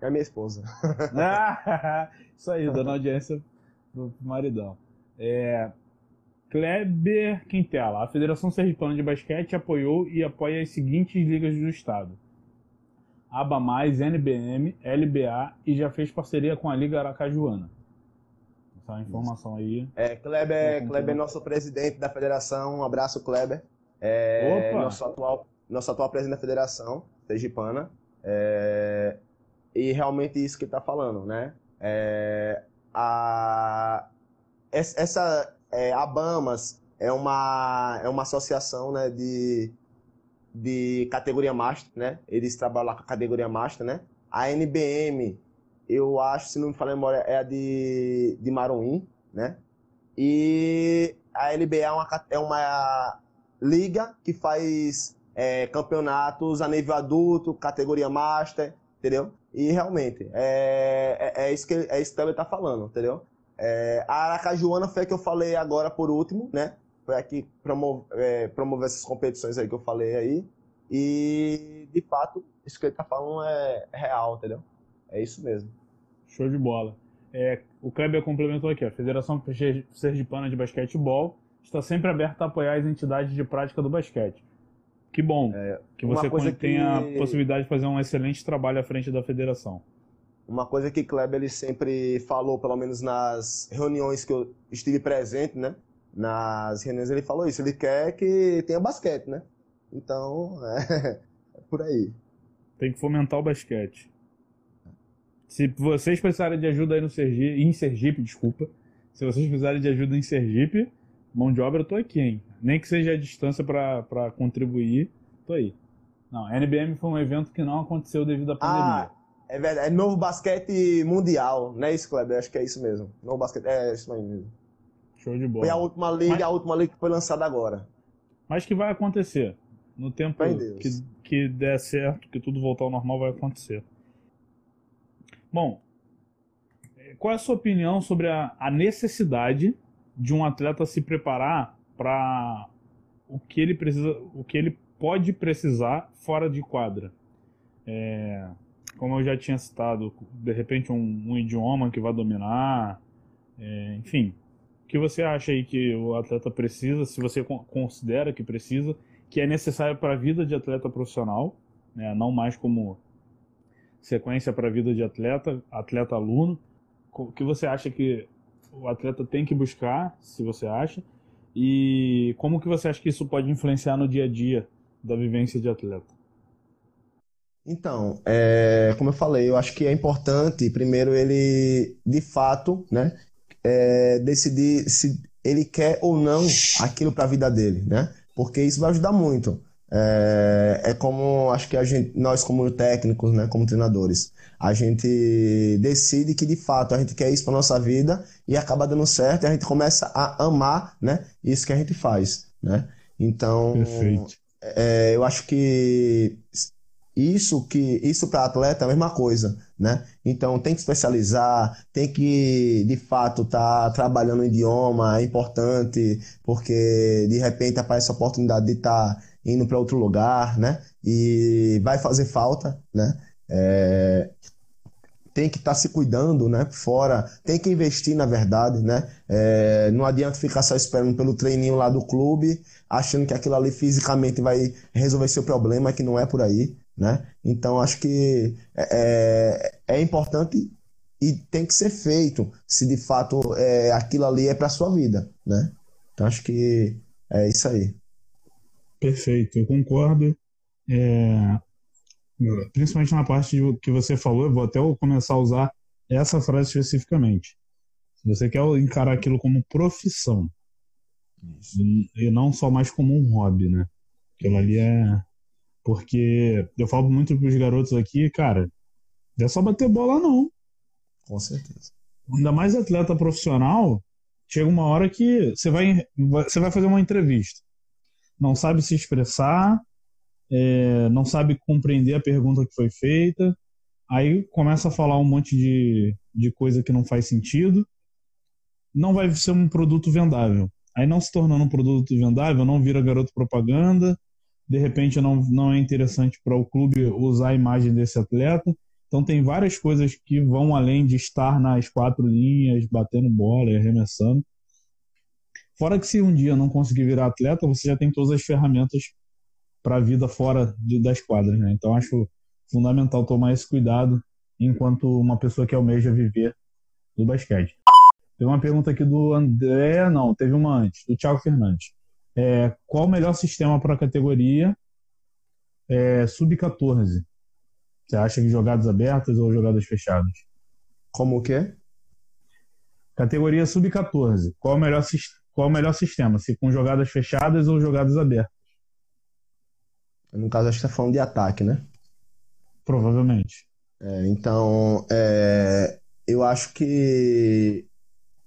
É a minha esposa. *laughs* Isso aí, dando audiência pro maridão. É, Kleber Quintela. A Federação Sergipana de Basquete apoiou e apoia as seguintes ligas do estado. ABA+, NBM, LBA e já fez parceria com a Liga Aracajuana. Essa informação aí. É, Kleber, Kleber é nosso presidente da federação. Um abraço, Kleber. É, Opa. Nosso atual, nosso atual presidente da federação, Sergipana. É, e realmente isso que está falando, né? É, a, essa é, a Bamas é uma, é uma associação né, de, de categoria Master, né? Eles trabalham lá com a categoria Master, né? A NBM, eu acho, se não me falha a memória, é a de, de Maruim, né? E a LBA é uma, é uma liga que faz é, campeonatos a nível adulto, categoria Master, entendeu? E realmente, é, é, é isso, que, é isso que ele está falando, entendeu? É, a Aracajuana foi a que eu falei agora por último, né? Foi a que promove, é, essas competições aí que eu falei aí. E, de fato, isso que ele está falando é real, entendeu? É isso mesmo. Show de bola. É, o Kleber complementou aqui, a Federação Sergipana de Basquetebol está sempre aberta a apoiar as entidades de prática do basquete. Que bom é, que você tem que... a possibilidade de fazer um excelente trabalho à frente da federação. Uma coisa que Kleber ele sempre falou, pelo menos nas reuniões que eu estive presente, né? Nas reuniões ele falou isso, ele quer que tenha basquete, né? Então, é, *laughs* é por aí. Tem que fomentar o basquete. Se vocês precisarem de ajuda aí no Sergipe, em Sergipe, desculpa. Se vocês precisarem de ajuda em Sergipe, mão de obra eu tô aqui, hein? Nem que seja a distância para contribuir, tô aí. Não, a NBM foi um evento que não aconteceu devido à pandemia. Ah, É verdade, é novo basquete mundial, não é isso, Kleber? Acho que é isso mesmo. Novo basquete, é isso aí mesmo. Show de bola. Foi a última liga, Mas- a última liga que foi lançada agora. Mas que vai acontecer. No tempo que, que der certo, que tudo voltar ao normal, vai acontecer. Bom, qual é a sua opinião sobre a, a necessidade de um atleta se preparar para o que ele precisa, o que ele pode precisar fora de quadra? É, como eu já tinha citado, de repente um, um idioma que vai dominar, é, enfim. O que você acha aí que o atleta precisa, se você con- considera que precisa, que é necessário para a vida de atleta profissional, né? não mais como sequência para a vida de atleta, atleta-aluno. O que você acha que o atleta tem que buscar, se você acha, e como que você acha que isso pode influenciar no dia a dia da vivência de atleta? Então, é, como eu falei, eu acho que é importante, primeiro, ele, de fato, né, é, decidir se ele quer ou não aquilo para a vida dele, né? Porque isso vai ajudar muito. É, é como, acho que a gente, nós como técnicos, né, como treinadores, a gente decide que, de fato, a gente quer isso para nossa vida e acaba dando certo e a gente começa a amar, né, isso que a gente faz, né? Então, é, eu acho que isso que isso para atleta é a mesma coisa, né? Então tem que especializar, tem que de fato estar trabalhando o idioma, é importante, porque de repente aparece a oportunidade de estar indo para outro lugar, né? E vai fazer falta, né? É, tem que estar se cuidando, né? Fora, tem que investir, na verdade, né? É, não adianta ficar só esperando pelo treininho lá do clube, achando que aquilo ali fisicamente vai resolver seu problema, que não é por aí, né? Então, acho que é, é, é importante e tem que ser feito, se de fato é, aquilo ali é para sua vida, né? Então, acho que é isso aí. Perfeito, eu concordo. É, principalmente na parte que você falou, eu vou até começar a usar essa frase especificamente. Se você quer encarar aquilo como profissão e e não só mais como um hobby, né? Aquilo ali é. Porque eu falo muito pros garotos aqui, cara, não é só bater bola, não. Com certeza. Ainda mais atleta profissional, chega uma hora que você vai, você vai fazer uma entrevista. Não sabe se expressar, é, não sabe compreender a pergunta que foi feita, aí começa a falar um monte de, de coisa que não faz sentido. Não vai ser um produto vendável. Aí não se tornando um produto vendável, não vira garoto propaganda, de repente não, não é interessante para o clube usar a imagem desse atleta. Então tem várias coisas que vão além de estar nas quatro linhas, batendo bola e arremessando. Fora que se um dia não conseguir virar atleta, você já tem todas as ferramentas para a vida fora de- das quadras, né? Então acho fundamental tomar esse cuidado enquanto uma pessoa que almeja viver do basquete. Tem uma pergunta aqui do André, não, teve uma antes, do Thiago Fernandes. É, qual o melhor sistema para a categoria é, sub-14? Você acha que jogadas abertas ou jogadas fechadas? Como o quê? Categoria sub-14. Qual, o melhor qual o melhor sistema? Se com jogadas fechadas ou jogadas abertas? No caso, acho que tá falando de ataque, né? Provavelmente. É, então, é, eu acho que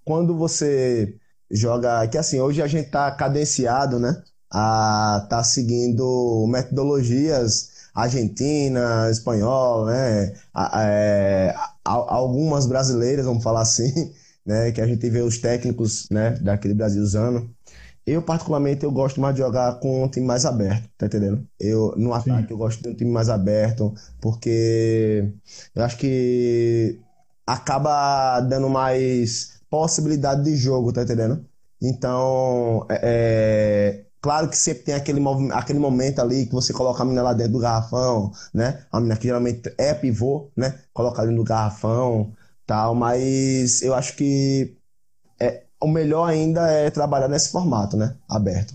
quando você joga, que assim, hoje a gente tá cadenciado, né, a tá seguindo metodologias argentina, espanhol, né, a- a- é, a- algumas brasileiras, vamos falar assim, né, que a gente vê os técnicos, né, daquele Brasil usando. Eu, particularmente, eu gosto mais de jogar com um time mais aberto, tá entendendo? Eu, no ataque, eu gosto de um time mais aberto, porque eu acho que acaba dando mais possibilidade de jogo, tá entendendo? Então, é, é, claro que sempre tem aquele, aquele momento ali que você coloca a menina lá dentro do garrafão, né? A menina que geralmente é pivô, né? Coloca ali no garrafão, tal, mas eu acho que é, o melhor ainda é trabalhar nesse formato, né? Aberto,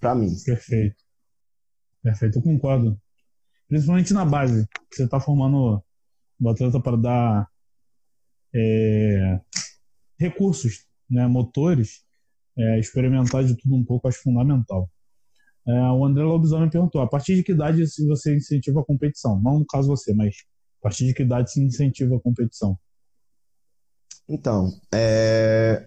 pra mim. Perfeito. Perfeito, eu concordo. Principalmente na base, que você está formando o atleta para dar é, recursos, né, motores, é, experimentar de tudo um pouco, acho fundamental. É, o André Lobisomem perguntou: a partir de que idade se você incentiva a competição? Não no caso você, mas A partir de que idade se incentiva a competição? Então, é...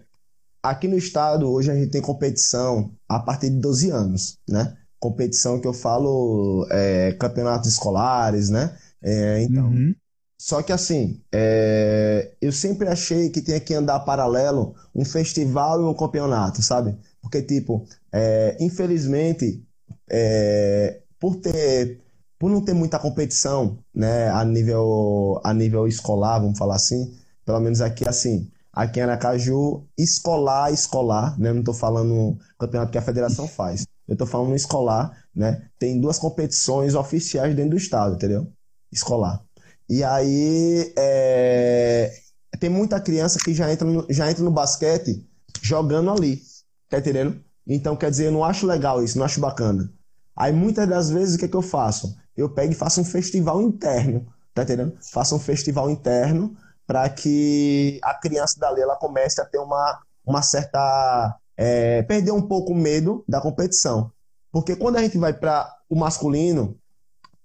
aqui no estado, hoje a gente tem competição a partir de 12 anos, né? Competição que eu falo é, campeonatos escolares, né? É, então, uhum. Só que assim, é... eu sempre achei que tinha que andar paralelo um festival e um campeonato, sabe? Porque, tipo, é... infelizmente, é... por ter por não ter muita competição, né, a nível a nível escolar, vamos falar assim, pelo menos aqui assim, aqui em Aracaju, escolar, escolar, né, não estou falando campeonato que a federação faz, eu estou falando escolar, né, tem duas competições oficiais dentro do estado, entendeu? Escolar. E aí é... tem muita criança que já entra, no, já entra no basquete jogando ali. Tá entendendo? Então, quer dizer, eu não acho legal isso, não acho bacana. Aí muitas das vezes o que, é que eu faço? Eu pego e faço um festival interno. Tá entendendo? Faço um festival interno para que a criança dali ela comece a ter uma, uma certa. É, perder um pouco o medo da competição. Porque quando a gente vai para o masculino,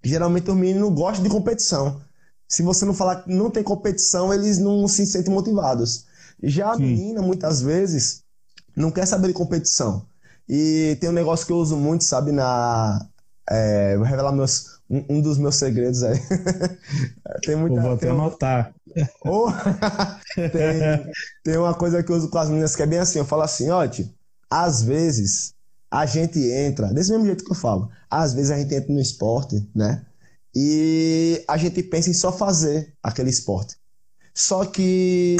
geralmente os meninos gostam de competição se você não falar que não tem competição, eles não se sentem motivados. Já a Sim. menina, muitas vezes, não quer saber de competição. E tem um negócio que eu uso muito, sabe, na. É, vou revelar meus, um, um dos meus segredos aí. *laughs* tem muita, vou até anotar. *laughs* Tem, tem uma coisa que eu uso com as meninas que é bem assim: eu falo assim, ó, às vezes a gente entra, desse mesmo jeito que eu falo, às vezes a gente entra no esporte, né? e a gente pensa em só fazer aquele esporte. Só que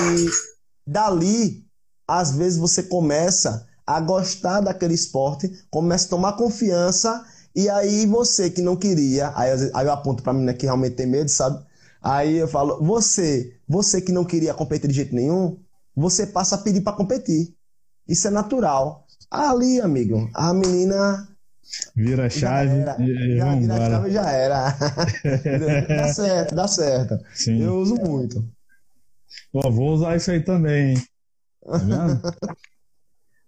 dali, às vezes você começa a gostar daquele esporte, começa a tomar confiança e aí você que não queria, aí, aí eu aponto para mim que realmente tem medo, sabe? Aí eu falo, você, você que não queria competir de jeito nenhum, você passa a pedir para competir. Isso é natural. Ali, amigo, a menina Vira a chave já e já, vira a chave já era. *laughs* dá certo, dá certo. Sim. Eu uso muito. Ó, vou usar isso aí também, hein? Tá vendo? *laughs*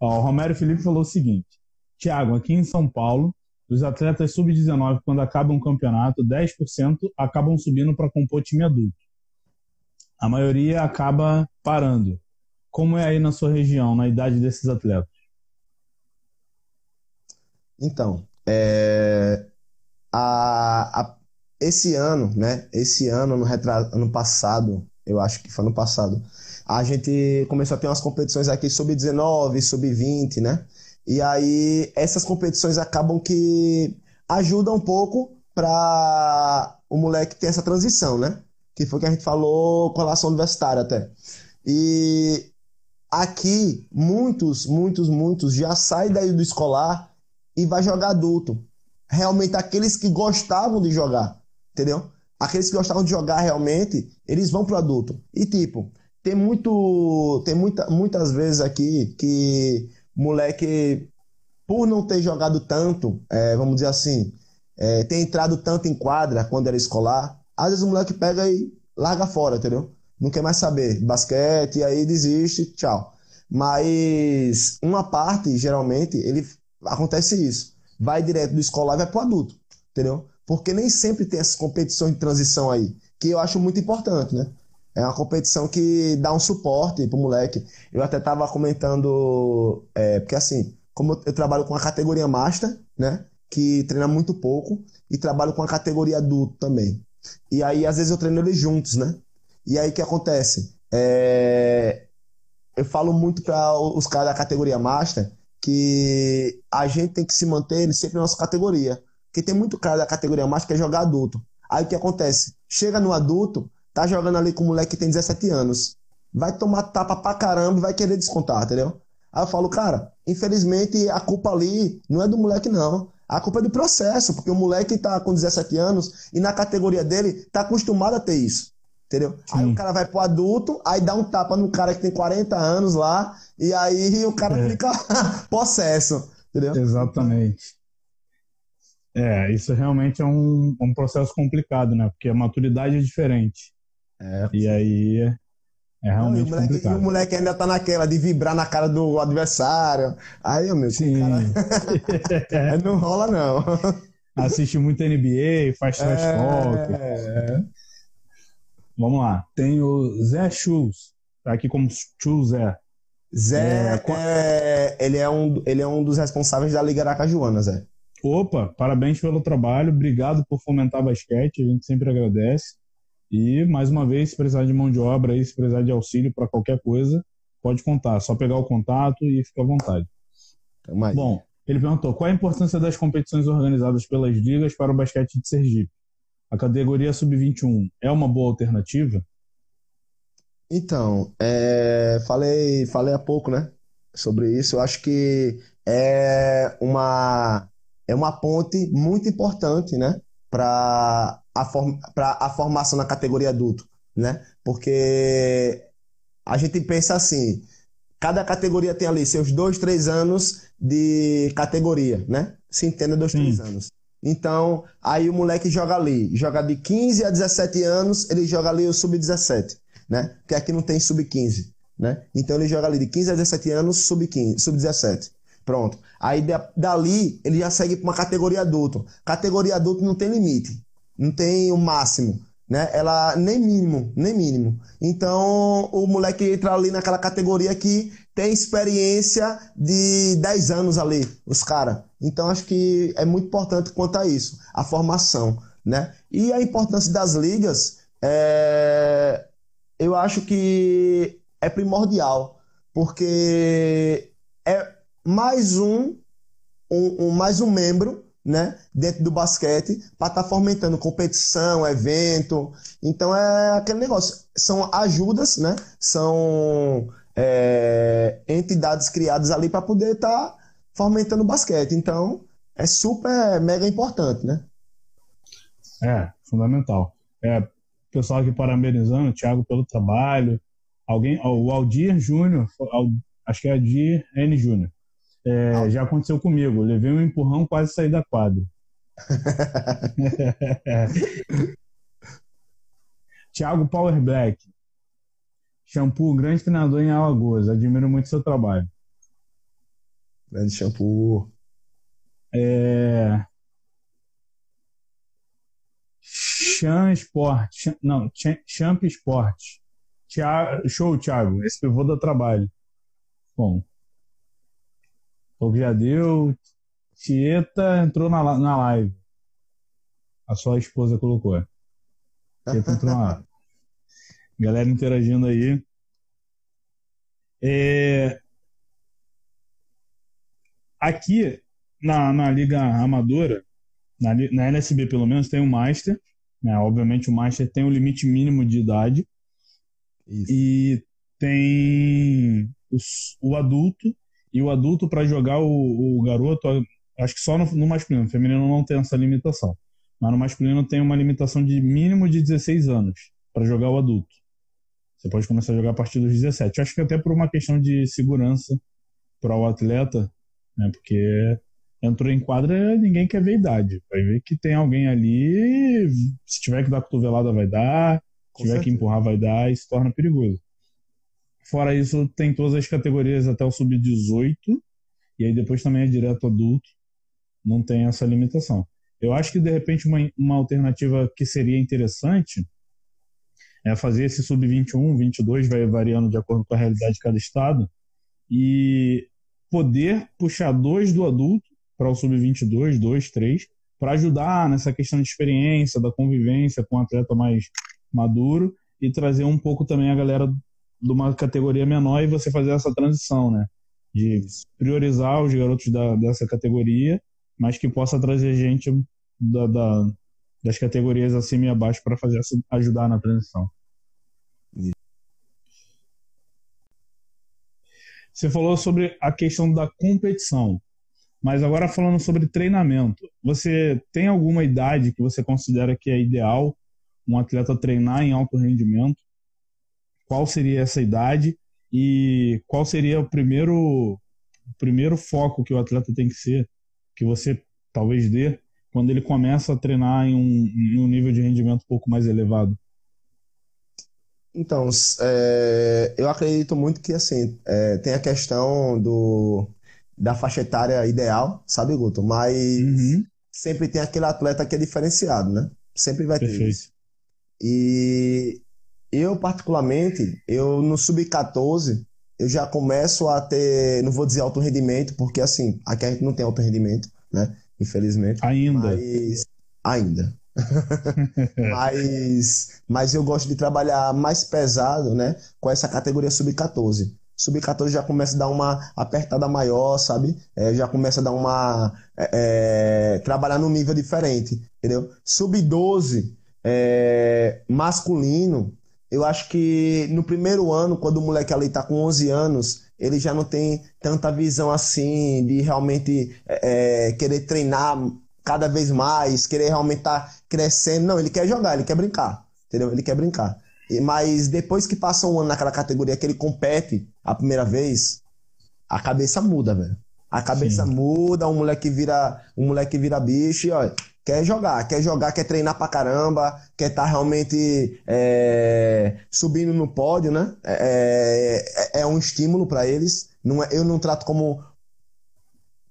Ó, o Romero Felipe falou o seguinte: Tiago, aqui em São Paulo, os atletas sub-19, quando acabam o campeonato, 10% acabam subindo para compor time adulto. A maioria acaba parando. Como é aí na sua região, na idade desses atletas? Então, é, a, a, esse ano, né? Esse ano, no retra, ano passado, eu acho que foi ano passado, a gente começou a ter umas competições aqui sub-19, sub-20, né? E aí essas competições acabam que ajudam um pouco para o moleque ter essa transição, né? Que foi o que a gente falou com relação universitária até. E aqui muitos, muitos, muitos já saem daí do escolar e vai jogar adulto. Realmente aqueles que gostavam de jogar, entendeu? Aqueles que gostavam de jogar realmente, eles vão pro adulto. E tipo, tem muito, tem muita, muitas vezes aqui que moleque, por não ter jogado tanto, é, vamos dizer assim, é, ter entrado tanto em quadra quando era escolar, às vezes o moleque pega e larga fora, entendeu? Não quer mais saber basquete, e aí desiste, tchau. Mas uma parte, geralmente, ele acontece isso. Vai direto do escolar e vai pro adulto, entendeu? Porque nem sempre tem essas competições de transição aí, que eu acho muito importante, né? É uma competição que dá um suporte pro moleque. Eu até tava comentando, é, porque assim, como eu trabalho com a categoria Master, né? Que treina muito pouco, e trabalho com a categoria adulto também. E aí, às vezes, eu treino eles juntos, né? E aí, o que acontece? É... Eu falo muito para os caras da categoria Master que a gente tem que se manter sempre na nossa categoria. Porque tem muito cara da categoria mais que quer jogar adulto. Aí o que acontece? Chega no adulto, tá jogando ali com um moleque que tem 17 anos. Vai tomar tapa pra caramba e vai querer descontar, entendeu? Aí eu falo, cara, infelizmente a culpa ali não é do moleque, não. A culpa é do processo, porque o moleque tá com 17 anos e na categoria dele tá acostumado a ter isso. Entendeu? Sim. Aí o cara vai pro adulto, aí dá um tapa no cara que tem 40 anos lá, e aí o cara é. fica *laughs* possesso. Entendeu? Exatamente. É, isso realmente é um, um processo complicado, né? Porque a maturidade é diferente. É. E aí é realmente Não, e complicado. E o moleque ainda tá naquela de vibrar na cara do adversário. Aí, meu, Sim. Cara... *laughs* não rola, não. Assiste muito NBA, faz trash é... talk. É. Vamos lá. Tem o Zé Schultz. Tá aqui como Schultz Zé. Zé, é, ele, é um, ele é um dos responsáveis da Liga Aracajuana, Zé. Opa, parabéns pelo trabalho, obrigado por fomentar basquete, a gente sempre agradece. E, mais uma vez, se precisar de mão de obra aí, se precisar de auxílio para qualquer coisa, pode contar, só pegar o contato e fica à vontade. Bom, ele perguntou qual a importância das competições organizadas pelas ligas para o basquete de Sergipe. A categoria sub-21 é uma boa alternativa? Então, é, falei, falei há pouco, né, sobre isso. Eu acho que é uma é uma ponte muito importante, né, para a, form, a formação na categoria adulto, né? Porque a gente pensa assim, cada categoria tem ali seus dois, três anos de categoria, né? Se entenda dois, Sim. três anos. Então, aí o moleque joga ali, joga de 15 a 17 anos, ele joga ali o sub-17, né? Porque aqui não tem sub-15, né? Então ele joga ali de 15 a 17 anos, sub-15, sub-17. Pronto. Aí dali ele já segue para uma categoria adulto. Categoria adulto não tem limite, não tem o máximo, né? Ela nem mínimo, nem mínimo. Então o moleque entra ali naquela categoria que tem experiência de 10 anos ali, os caras. Então acho que é muito importante quanto a isso, a formação, né? E a importância das ligas, é... eu acho que é primordial, porque é mais um, um, um mais um membro né, dentro do basquete para estar tá fomentando competição, evento. Então é aquele negócio. São ajudas, né? São é, entidades criadas ali para poder estar tá fomentando o basquete. Então é super mega importante, né? É, fundamental. É, pessoal aqui parabenizando o Thiago pelo trabalho. Alguém, o Aldir Júnior, acho que é Aldir N. Júnior. É, já aconteceu comigo. Levei um empurrão, quase saí da quadra. *laughs* Thiago Power Black. Shampoo, grande treinador em Alagoas. Admiro muito seu trabalho. Grande shampoo. É... Chan Sport. Não, Champ Sport. Show, Thiago. Esse pivô dá trabalho. Bom, o já deu. Tieta entrou na, na live. A sua esposa colocou. Tieta entrou na live. *laughs* Galera interagindo aí. É... Aqui na, na Liga Amadora, na, na NSB pelo menos, tem o um Master. Né? Obviamente o Master tem o um limite mínimo de idade. Isso. E tem os, o adulto e o adulto, para jogar o, o, garoto, acho que só no, no masculino. No feminino não tem essa limitação. Mas no masculino tem uma limitação de mínimo de 16 anos para jogar o adulto. Você pode começar a jogar a partir dos 17. acho que até por uma questão de segurança para o atleta, né? Porque entrou em quadra, ninguém quer ver idade. Vai ver que tem alguém ali, se tiver que dar cotovelada vai dar, se tiver certeza. que empurrar vai dar e se torna perigoso. Fora isso, tem todas as categorias até o sub-18, e aí depois também é direto adulto, não tem essa limitação. Eu acho que de repente uma, uma alternativa que seria interessante é fazer esse sub-21, 22, vai variando de acordo com a realidade de cada estado, e poder puxar dois do adulto para o sub-22, dois, três, para ajudar nessa questão de experiência, da convivência com um atleta mais maduro e trazer um pouco também a galera de uma categoria menor e você fazer essa transição, né? De priorizar os garotos da, dessa categoria, mas que possa trazer gente da, da das categorias acima e abaixo para fazer ajudar na transição. Você falou sobre a questão da competição, mas agora falando sobre treinamento. Você tem alguma idade que você considera que é ideal um atleta treinar em alto rendimento? Qual seria essa idade e qual seria o primeiro, o primeiro foco que o atleta tem que ser, que você talvez dê, quando ele começa a treinar em um, em um nível de rendimento um pouco mais elevado? Então, é, eu acredito muito que assim é, tem a questão do, da faixa etária ideal, sabe, Guto? Mas uhum. sempre tem aquele atleta que é diferenciado, né? Sempre vai Perfeito. ter isso. E eu particularmente, eu no sub-14, eu já começo a ter, não vou dizer alto rendimento, porque assim, aqui a gente não tem alto rendimento, né? Infelizmente. Ainda. Mas, ainda. *laughs* mas, mas eu gosto de trabalhar mais pesado, né? Com essa categoria sub-14. Sub-14 já começa a dar uma apertada maior, sabe? É, já começa a dar uma. É, é trabalhar num nível diferente, entendeu? Sub-12, é, masculino, eu acho que no primeiro ano, quando o moleque ali tá com 11 anos, ele já não tem tanta visão assim de realmente é, é querer treinar cada vez mais, querer realmente estar tá crescendo. Não, ele quer jogar, ele quer brincar, entendeu? Ele quer brincar. Mas depois que passa um ano naquela categoria que ele compete a primeira vez, a cabeça muda, velho. A cabeça Sim. muda, um moleque vira, um moleque vira bicho e olha, quer jogar, quer jogar, quer treinar pra caramba, quer estar tá realmente é, subindo no pódio, né? É, é, é um estímulo para eles. Não é, eu não trato como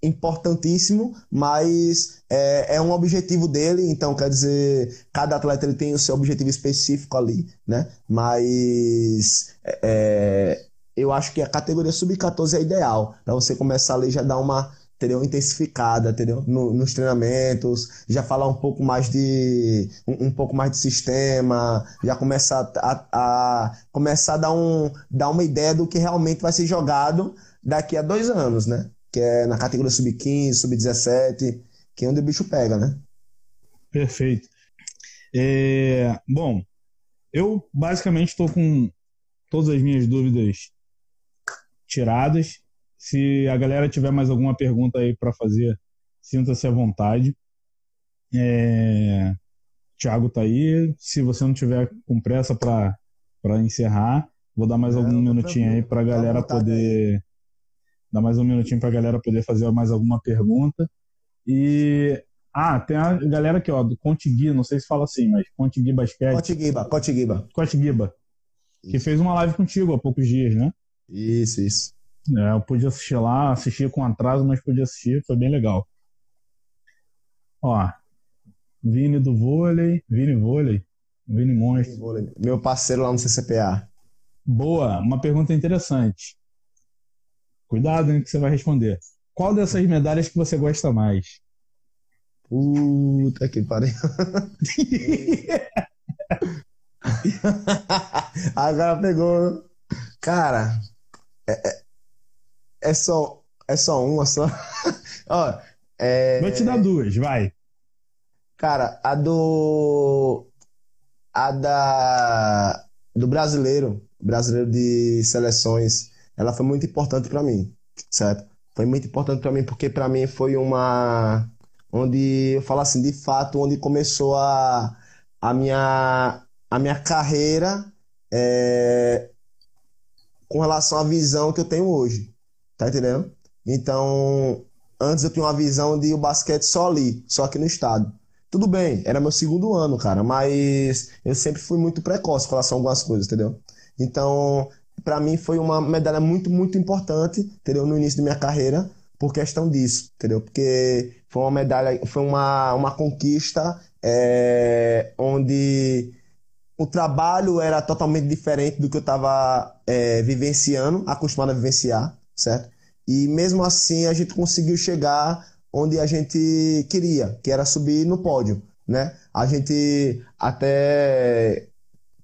importantíssimo, mas é, é, um objetivo dele, então quer dizer, cada atleta ele tem o seu objetivo específico ali, né? Mas é, eu acho que a categoria sub-14 é ideal para você começar ali já dar uma entendeu? intensificada, entendeu? No, nos treinamentos, já falar um pouco mais de um, um pouco mais de sistema, já começar a, a, começar a dar, um, dar uma ideia do que realmente vai ser jogado daqui a dois anos, né? que é na categoria sub-15, sub-17, que é onde o bicho pega, né? Perfeito. É, bom, eu basicamente estou com todas as minhas dúvidas tiradas. Se a galera tiver mais alguma pergunta aí para fazer, sinta-se à vontade. É, Tiago tá aí. Se você não tiver com pressa para encerrar, vou dar mais algum minutinho aí para a galera poder. Dá mais um minutinho para a galera poder fazer mais alguma pergunta. E. Ah, tem a galera aqui, ó, do Contigui, não sei se fala assim, mas Contigui Basquete. Contiguiba, Contiguiba. Contiguiba. Que fez uma live contigo há poucos dias, né? Isso, isso. É, eu pude assistir lá, assistir com atraso, mas pude assistir, foi bem legal. Ó, Vini do vôlei, Vini vôlei, Vini monstro. Meu parceiro lá no CCPA. Boa, uma pergunta interessante. Cuidado no que você vai responder. Qual dessas medalhas que você gosta mais? Puta que pariu. *laughs* *laughs* Agora pegou. Cara, é, é, só, é só uma só. *laughs* Ó, é... Vou te dar duas, vai. Cara, a do. A da. Do brasileiro. Brasileiro de seleções ela foi muito importante para mim, certo? Foi muito importante para mim porque para mim foi uma onde eu falo assim, de fato, onde começou a, a minha a minha carreira é, com relação à visão que eu tenho hoje, tá entendendo? Então, antes eu tinha uma visão de o basquete só ali, só aqui no estado. Tudo bem, era meu segundo ano, cara, mas eu sempre fui muito precoce com relação a algumas coisas, entendeu? Então, para mim foi uma medalha muito, muito importante, entendeu? No início da minha carreira, por questão disso, entendeu? Porque foi uma medalha, foi uma, uma conquista é, onde o trabalho era totalmente diferente do que eu estava é, vivenciando, acostumado a vivenciar, certo? E mesmo assim a gente conseguiu chegar onde a gente queria, que era subir no pódio, né? A gente até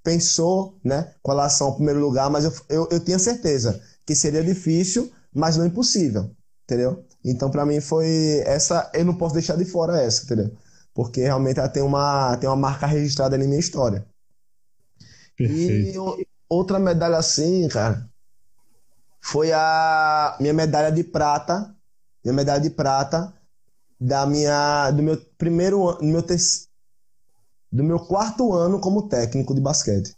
pensou né, com relação ao primeiro lugar, mas eu, eu, eu tinha certeza que seria difícil, mas não impossível, entendeu? Então, para mim, foi essa. Eu não posso deixar de fora essa, entendeu? Porque realmente ela tem uma, tem uma marca registrada na minha história. Perfeito. E outra medalha assim, cara, foi a minha medalha de prata. Minha medalha de prata da minha, do meu primeiro ano, meu terceiro do meu quarto ano como técnico de basquete.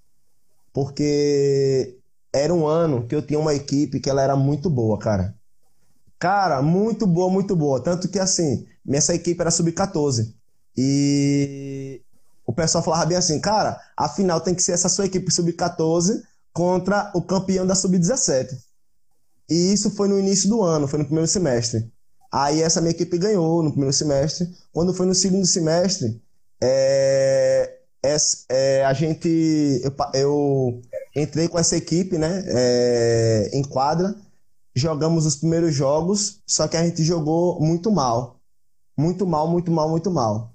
Porque era um ano que eu tinha uma equipe que ela era muito boa, cara. Cara, muito boa, muito boa. Tanto que, assim, essa equipe era sub-14. E o pessoal falava bem assim, cara, a final tem que ser essa sua equipe sub-14 contra o campeão da sub-17. E isso foi no início do ano, foi no primeiro semestre. Aí essa minha equipe ganhou no primeiro semestre. Quando foi no segundo semestre, é é, é, a gente. Eu, eu, entrei com essa equipe, né? É, em quadra. Jogamos os primeiros jogos, só que a gente jogou muito mal. Muito mal, muito mal, muito mal.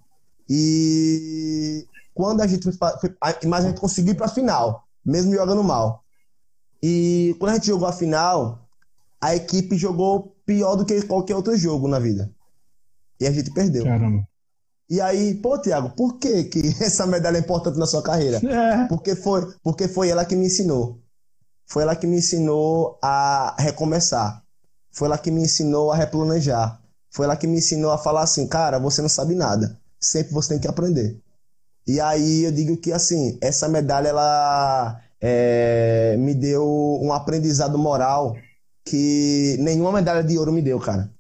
E quando a gente mas a gente conseguiu ir para final, mesmo jogando mal. E quando a gente jogou a final, a equipe jogou pior do que qualquer outro jogo na vida. E a gente perdeu. Caramba. E aí, pô, Tiago, por que, que *laughs* essa medalha é importante na sua carreira? É. Porque, foi, porque foi ela que me ensinou. Foi ela que me ensinou a recomeçar. Foi ela que me ensinou a replanejar. Foi ela que me ensinou a falar assim, cara, você não sabe nada. Sempre você tem que aprender. E aí eu digo que, assim, essa medalha, ela é, me deu um aprendizado moral que nenhuma medalha de ouro me deu, cara.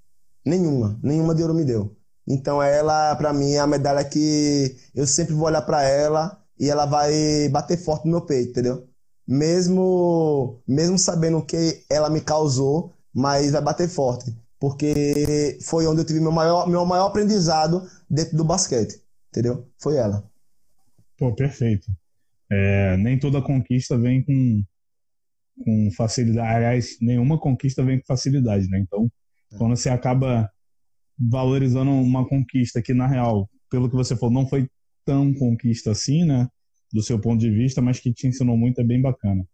Nenhuma. Nenhuma de ouro me deu. Então ela, para mim, é a medalha que eu sempre vou olhar para ela e ela vai bater forte no meu peito, entendeu? Mesmo, mesmo sabendo o que ela me causou, mas vai bater forte. Porque foi onde eu tive meu maior, meu maior aprendizado dentro do basquete, entendeu? Foi ela. Pô, perfeito. É, nem toda conquista vem com, com facilidade. Aliás, nenhuma conquista vem com facilidade, né? Então, é. quando você acaba valorizando uma conquista que, na real, pelo que você falou, não foi tão conquista assim, né? Do seu ponto de vista, mas que te ensinou muito, é bem bacana.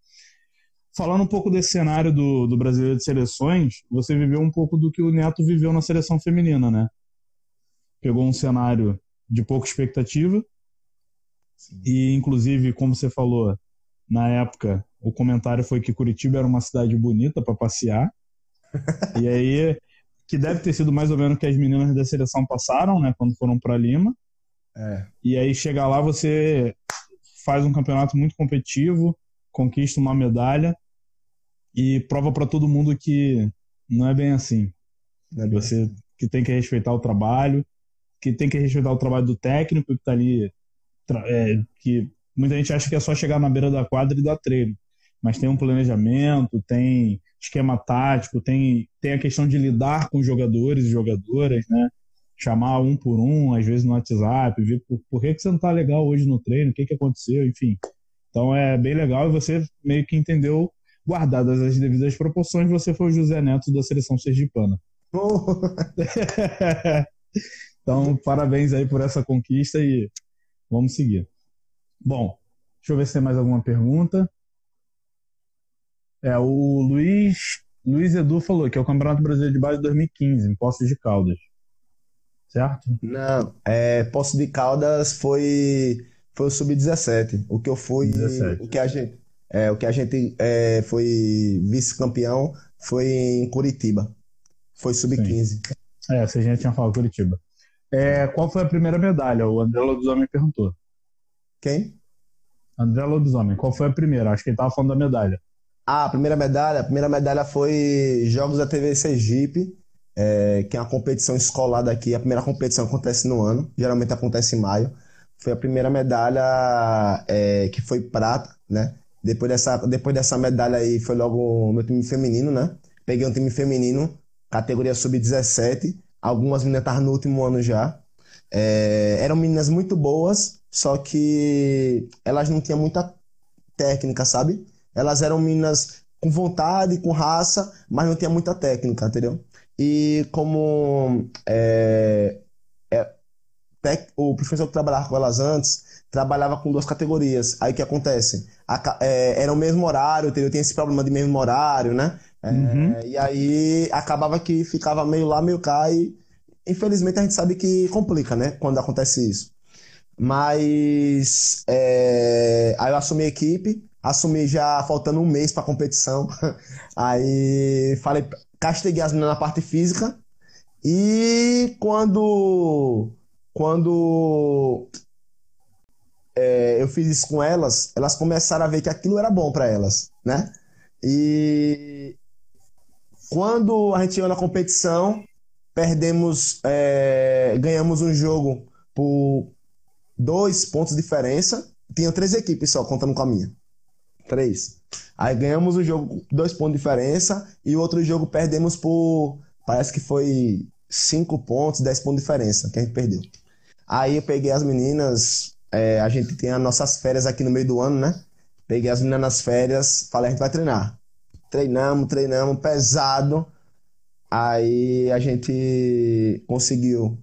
Falando um pouco desse cenário do, do brasileiro de seleções, você viveu um pouco do que o Neto viveu na seleção feminina, né? Pegou um cenário de pouca expectativa, Sim. e inclusive, como você falou, na época, o comentário foi que Curitiba era uma cidade bonita para passear. e aí que deve ter sido mais ou menos o que as meninas da seleção passaram, né, quando foram para Lima. É. E aí chega lá, você faz um campeonato muito competitivo, conquista uma medalha e prova para todo mundo que não é bem assim. É bem você assim. que tem que respeitar o trabalho, que tem que respeitar o trabalho do técnico que está ali, é, que muita gente acha que é só chegar na beira da quadra e dar treino, mas tem um planejamento, tem esquema tático, tem, tem a questão de lidar com jogadores e jogadoras, né? Chamar um por um, às vezes no WhatsApp, ver por, por que, que você não tá legal hoje no treino, o que, que aconteceu, enfim. Então é bem legal e você meio que entendeu, guardadas as devidas proporções, você foi o José Neto da seleção sergipana. Oh. *laughs* então, parabéns aí por essa conquista e vamos seguir. Bom, deixa eu ver se tem mais alguma pergunta. É, o Luiz, Luiz Edu falou que é o Campeonato Brasileiro de Base 2015, em Poços de Caldas. Certo? Não, é, Poços de Caldas foi, foi o Sub-17. O que eu fui. 17. O que a gente, é, o que a gente é, foi vice-campeão foi em Curitiba. Foi Sub-15. É, se a gente tinha falado Curitiba. É, qual foi a primeira medalha? O André Lobisomem perguntou. Quem? André Lobisomem. Qual foi a primeira? Acho que ele estava falando da medalha. Ah, a primeira medalha, a primeira medalha foi Jogos da TV Sergipe, é, que é uma competição escolar daqui. A primeira competição acontece no ano, geralmente acontece em maio. Foi a primeira medalha é, que foi prata, né? Depois dessa, depois dessa medalha aí foi logo meu time feminino, né? Peguei um time feminino, categoria sub-17. Algumas meninas estavam no último ano já. É, eram meninas muito boas, só que elas não tinham muita técnica, sabe? Elas eram meninas com vontade, com raça, mas não tinha muita técnica, entendeu? E como é, é, o professor que trabalhava com elas antes trabalhava com duas categorias. Aí o que acontece? A, é, era o mesmo horário, entendeu? Tinha esse problema de mesmo horário, né? É, uhum. E aí acabava que ficava meio lá, meio cá e infelizmente a gente sabe que complica, né? Quando acontece isso. Mas é, aí eu assumi a equipe, assumi já faltando um mês para competição. *laughs* Aí falei, castiguei as meninas na parte física. E quando quando é, eu fiz isso com elas, elas começaram a ver que aquilo era bom para elas, né? E quando a gente chegou na competição, perdemos, é, ganhamos um jogo por dois pontos de diferença. Tinha três equipes só, contando com a minha. Três. Aí ganhamos o jogo dois pontos de diferença e o outro jogo perdemos por. Parece que foi cinco pontos, dez pontos de diferença que a gente perdeu. Aí eu peguei as meninas, é, a gente tem as nossas férias aqui no meio do ano, né? Peguei as meninas nas férias, falei, a gente vai treinar. Treinamos, treinamos, pesado. Aí a gente conseguiu.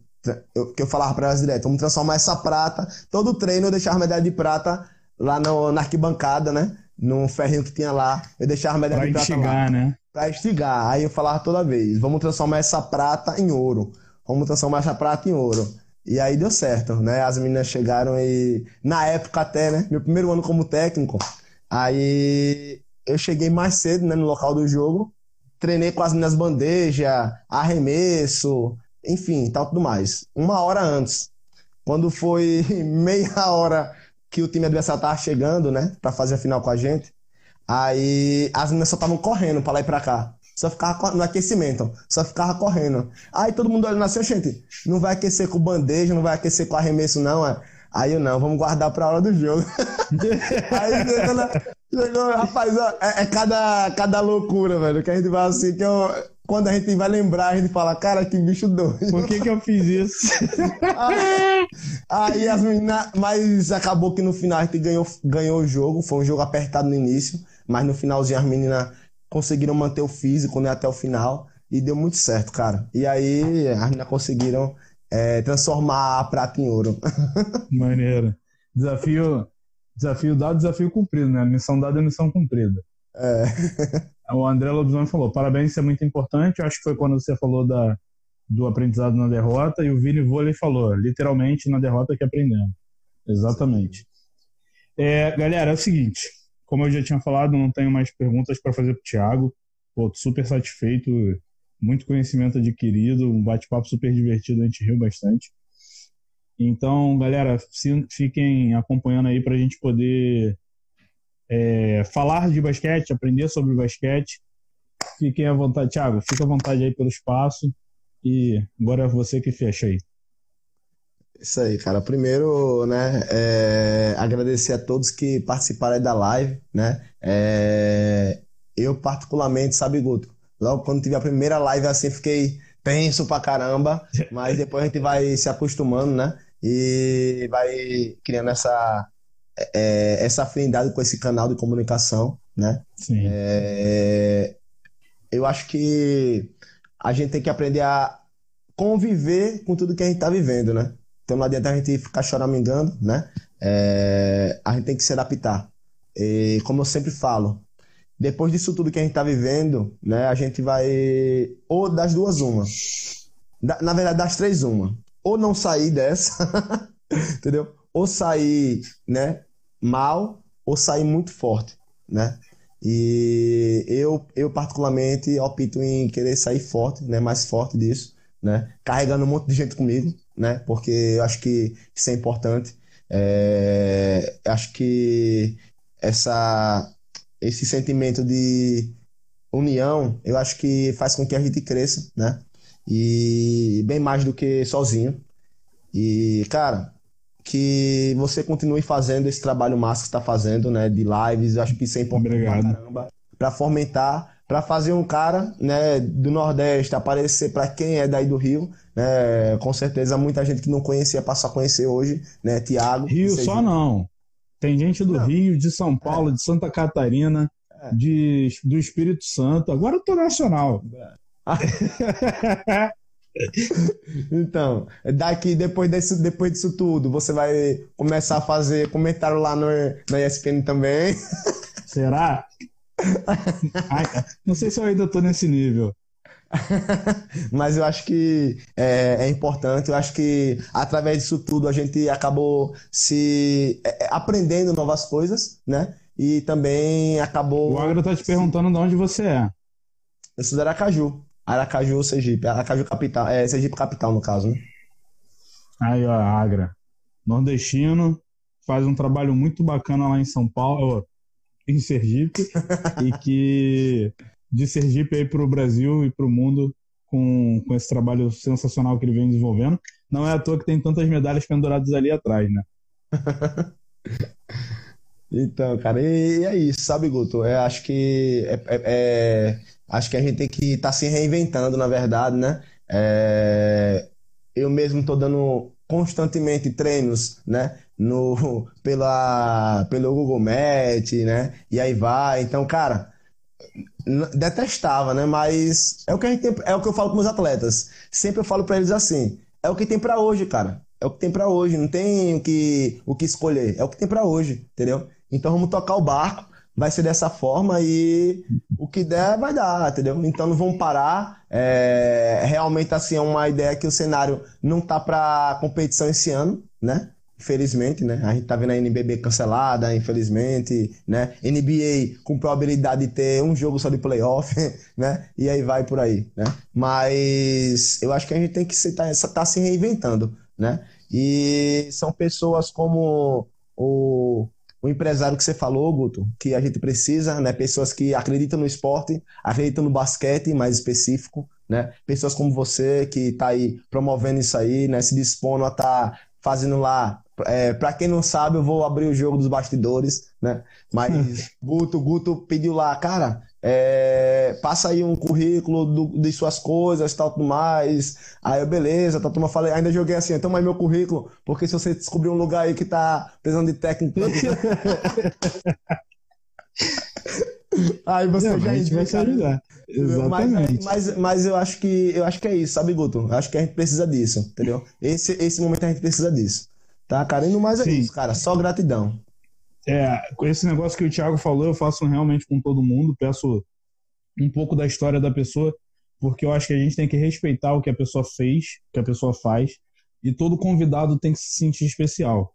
Eu, que eu falava para elas direto, vamos transformar essa prata. Todo treino eu deixava medalha de prata lá no, na arquibancada, né? Num ferrinho que tinha lá. Eu deixava a medalha pra de prata instigar, lá. né? Pra instigar. Aí eu falava toda vez, vamos transformar essa prata em ouro. Vamos transformar essa prata em ouro. E aí deu certo, né? As meninas chegaram e. Na época até, né? Meu primeiro ano como técnico. Aí eu cheguei mais cedo, né, no local do jogo. Treinei com as minhas bandejas, arremesso, enfim, tal tudo mais. Uma hora antes. Quando foi *laughs* meia hora que o time adversário tava chegando, né, para fazer a final com a gente, aí as meninas só estavam correndo para lá e para cá. Só ficava no aquecimento, só ficava correndo. Aí todo mundo olhando assim, gente, não vai aquecer com bandeja, não vai aquecer com arremesso, não. É. Aí eu não, vamos guardar pra hora do jogo. *laughs* aí chegou, chegou rapaz, é, é, cada, cada loucura, velho, que a gente vai assim, que eu, quando a gente vai lembrar, a gente fala, cara, que bicho doido. Por que que eu fiz isso? aí, *laughs* aí as meninas, mas acabou que no final a gente ganhou, ganhou o jogo, foi um jogo apertado no início, mas no finalzinho as meninas conseguiram manter o físico, né, até o final, e deu muito certo, cara. E aí as meninas conseguiram é, transformar a prata em ouro. *laughs* Maneiro. Desafio, desafio dado, desafio cumprido, né? Missão dada, missão cumprida. É. *laughs* O André Lobisomem falou: parabéns, isso é muito importante. Eu acho que foi quando você falou da, do aprendizado na derrota. E o Vini Vôlei falou: literalmente na derrota que aprendemos. Exatamente. É, galera, é o seguinte: como eu já tinha falado, não tenho mais perguntas para fazer para o Thiago. Pô, super satisfeito muito conhecimento adquirido, um bate-papo super divertido, a gente riu bastante. Então, galera, fiquem acompanhando aí para a gente poder é, falar de basquete, aprender sobre basquete. Fiquem à vontade, Thiago, fica à vontade aí pelo espaço. E agora é você que fecha aí. Isso aí, cara. Primeiro, né, é, agradecer a todos que participaram da live, né? É, eu, particularmente, sabe, Guto, Logo quando tive a primeira live assim, fiquei tenso pra caramba, mas depois a gente vai se acostumando, né? E vai criando essa, é, essa afinidade com esse canal de comunicação, né? Sim. É, eu acho que a gente tem que aprender a conviver com tudo que a gente está vivendo, né? Então não adianta a gente ficar choramingando, né? É, a gente tem que se adaptar. E como eu sempre falo, depois disso tudo que a gente está vivendo, né, a gente vai. Ou das duas, uma. Da, na verdade, das três, uma. Ou não sair dessa, *laughs* entendeu? Ou sair né, mal, ou sair muito forte, né? E eu, eu particularmente, opto em querer sair forte, né, mais forte disso, né? Carregando um monte de gente comigo, né? Porque eu acho que isso é importante. É, acho que essa esse sentimento de união, eu acho que faz com que a gente cresça, né? E bem mais do que sozinho. E, cara, que você continue fazendo esse trabalho massa que está fazendo, né? De lives, eu acho que isso é importante Obrigado. pra caramba. Pra fomentar, para fazer um cara, né, do Nordeste aparecer para quem é daí do Rio, né? Com certeza muita gente que não conhecia passou a conhecer hoje, né? Tiago. Rio só não. Tem gente do não. Rio, de São Paulo, é. de Santa Catarina, é. de, do Espírito Santo. Agora eu tô nacional. *laughs* *laughs* *laughs* então, daqui, depois, desse, depois disso tudo, você vai começar a fazer comentário lá no, na ESPN também. *laughs* Será? Ai, não sei se eu ainda tô nesse nível. *laughs* Mas eu acho que é, é, importante, eu acho que através disso tudo a gente acabou se é, é aprendendo novas coisas, né? E também acabou. O Agra tá te perguntando de onde você é. Eu sou de Aracaju. Aracaju, Sergipe. Aracaju capital. É, Sergipe capital, no caso, né? Aí, ó, Agra. Nordestino, faz um trabalho muito bacana lá em São Paulo, em Sergipe, e *laughs* que de Sergipe aí para o Brasil e para o mundo com, com esse trabalho sensacional que ele vem desenvolvendo. Não é à toa que tem tantas medalhas penduradas ali atrás, né? *laughs* então, cara, e, é isso, sabe, Guto? É, acho que é, é, é acho que a gente tem que estar tá se reinventando, na verdade, né? É, eu mesmo estou dando constantemente treinos, né? No, *laughs* pela, pelo Google Meet, né? E aí vai. Então, cara, detestava, né? Mas é o que a gente tem, é o que eu falo com meus atletas. Sempre eu falo para eles assim: é o que tem para hoje, cara. É o que tem para hoje. Não tem o que, o que escolher. É o que tem para hoje, entendeu? Então vamos tocar o barco. Vai ser dessa forma e o que der vai dar, entendeu? Então não vamos parar. É, realmente assim é uma ideia que o cenário não tá para competição esse ano, né? infelizmente, né? A gente tá vendo a NBB cancelada, infelizmente, né? NBA com probabilidade de ter um jogo só de playoff, *laughs* né? E aí vai por aí, né? Mas eu acho que a gente tem que estar tá, tá se reinventando, né? E são pessoas como o, o empresário que você falou, Guto, que a gente precisa, né? Pessoas que acreditam no esporte, acreditam no basquete mais específico, né? Pessoas como você que está aí promovendo isso aí, né? Se dispondo a estar tá fazendo lá é, para quem não sabe, eu vou abrir o jogo dos bastidores, né? Mas *laughs* Guto, Guto pediu lá, cara, é, passa aí um currículo do, de suas coisas, tal, tudo mais. Aí eu, beleza, tá, turma, falei, ainda joguei assim, então mais meu currículo, porque se você descobrir um lugar aí que tá precisando de técnico. *laughs* aí você não, já a gente vai se ajudar. Exatamente. Mas, mas, mas, eu acho que eu acho que é isso, sabe, Guto? Eu acho que a gente precisa disso, entendeu? Esse, esse momento a gente precisa disso. Tá, cara? Indo mais é Sim. isso, cara. Só gratidão. É, com esse negócio que o Thiago falou, eu faço realmente com todo mundo. Peço um pouco da história da pessoa, porque eu acho que a gente tem que respeitar o que a pessoa fez, o que a pessoa faz, e todo convidado tem que se sentir especial,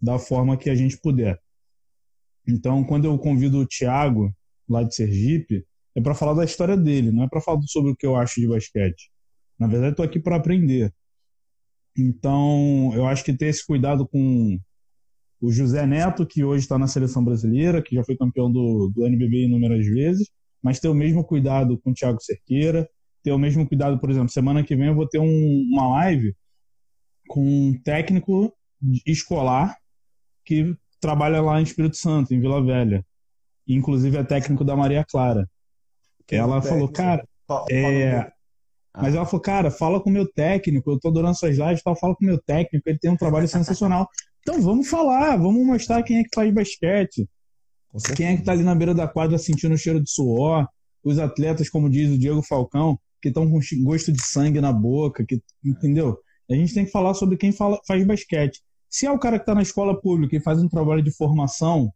da forma que a gente puder. Então, quando eu convido o Thiago, lá de Sergipe, é para falar da história dele, não é para falar sobre o que eu acho de basquete. Na verdade, tô aqui para aprender. Então, eu acho que ter esse cuidado com o José Neto, que hoje está na seleção brasileira, que já foi campeão do, do NBB inúmeras vezes, mas ter o mesmo cuidado com o Thiago Cerqueira, ter o mesmo cuidado, por exemplo, semana que vem eu vou ter um, uma live com um técnico escolar que trabalha lá em Espírito Santo, em Vila Velha. Inclusive é técnico da Maria Clara. Que ela falou, cara, é, mas ela falou, cara, fala com o meu técnico, eu tô adorando suas lives, tal, fala com o meu técnico, ele tem um trabalho sensacional. Então vamos falar, vamos mostrar quem é que faz basquete. Quem é que tá ali na beira da quadra sentindo o cheiro de suor, os atletas, como diz o Diego Falcão, que estão com gosto de sangue na boca, que, entendeu? A gente tem que falar sobre quem fala, faz basquete. Se é o cara que está na escola pública e faz um trabalho de formação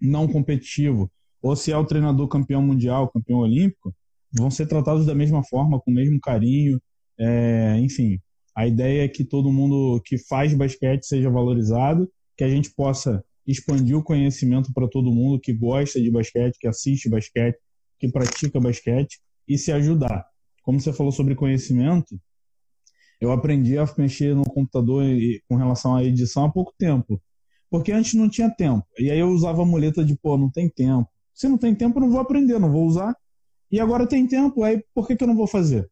não competitivo, ou se é o treinador campeão mundial, campeão olímpico, vão ser tratados da mesma forma, com o mesmo carinho. É, enfim, a ideia é que todo mundo que faz basquete seja valorizado, que a gente possa expandir o conhecimento para todo mundo que gosta de basquete, que assiste basquete, que pratica basquete e se ajudar. Como você falou sobre conhecimento, eu aprendi a mexer no computador com relação à edição há pouco tempo. Porque antes não tinha tempo. E aí eu usava a muleta de, pô, não tem tempo. Se não tem tempo, eu não vou aprender, não vou usar. E agora tem tempo, aí por que, que eu não vou fazer?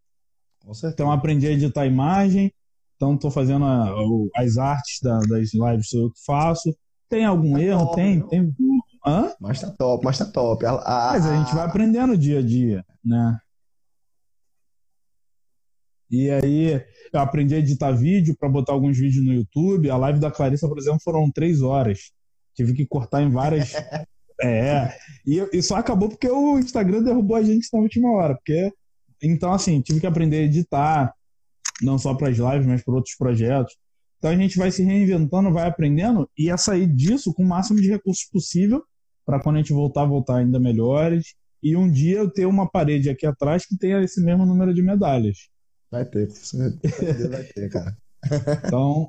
Então aprendi a editar imagem, então estou fazendo a, as artes da, das lives que eu faço. Tem algum tá erro? Top, tem, tem. Hã? Mas tá top, mas tá top. A, a, mas a gente vai aprendendo dia a dia, né? E aí eu aprendi a editar vídeo para botar alguns vídeos no YouTube. A live da Clarissa, por exemplo, foram três horas. Tive que cortar em várias *laughs* É, e, e só acabou porque o Instagram derrubou a gente na última hora. Porque, então, assim, tive que aprender a editar, não só para as lives, mas para outros projetos. Então a gente vai se reinventando, vai aprendendo e a sair disso com o máximo de recursos possível para quando a gente voltar, voltar ainda melhores. E um dia eu ter uma parede aqui atrás que tenha esse mesmo número de medalhas. Vai ter, vai ter, cara. *laughs* Então,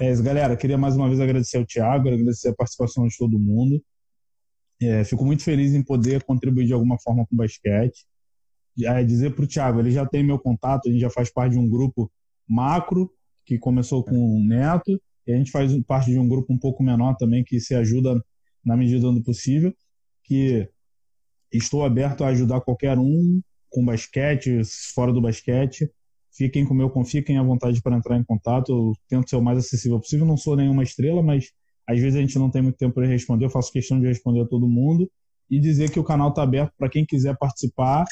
é isso, galera. Queria mais uma vez agradecer ao Thiago, agradecer a participação de todo mundo. É, fico muito feliz em poder contribuir de alguma forma com o basquete. É, dizer para o Thiago, ele já tem meu contato, a gente já faz parte de um grupo macro, que começou com o Neto, e a gente faz parte de um grupo um pouco menor também, que se ajuda na medida do possível, que estou aberto a ajudar qualquer um com basquete, fora do basquete. Fiquem com meu, fiquem à vontade para entrar em contato. Eu tento ser o mais acessível possível. Não sou nenhuma estrela, mas às vezes a gente não tem muito tempo para responder, eu faço questão de responder a todo mundo e dizer que o canal está aberto para quem quiser participar.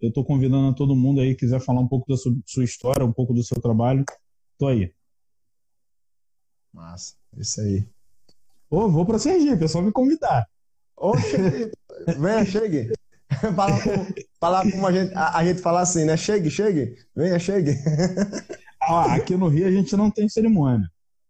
Eu estou convidando a todo mundo aí, quiser falar um pouco da sua história, um pouco do seu trabalho. Estou aí. Massa, isso aí. Ô, vou pra Sergipe, é só me convidar. Ô, chegue. Venha, chegue. *laughs* Fala, com, fala como a gente, a, a, gente fala assim, né? Chegue, chegue. Venha, chegue. *laughs* Ah, aqui no Rio a gente não tem cerimônia.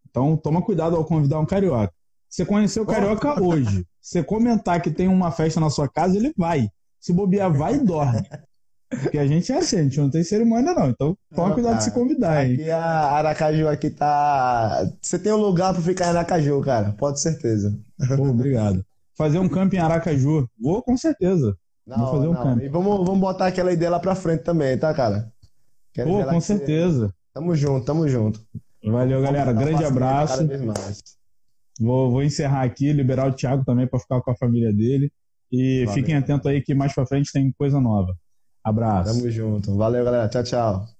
Então toma cuidado ao convidar um carioca. Você conheceu o carioca hoje. Você comentar que tem uma festa na sua casa, ele vai. Se bobear, vai e dorme. *laughs* Porque a gente é assim, a gente não tem cerimônia, não. Então toma cuidado de se convidar, hein? Aqui a Aracaju aqui tá. Você tem um lugar para ficar em Aracaju, cara. Pode certeza. Pô, obrigado. Fazer um campo em Aracaju. Vou com certeza. Não, Vou fazer um campo. E vamos, vamos botar aquela ideia lá pra frente também, tá, cara? Quero Pô, com certeza. Tamo junto, tamo junto. Valeu, galera. Grande abraço. Vou, vou encerrar aqui, liberar o Thiago também para ficar com a família dele. E Valeu. fiquem atentos aí que mais para frente tem coisa nova. Abraço. Tamo junto. Valeu, galera. Tchau, tchau.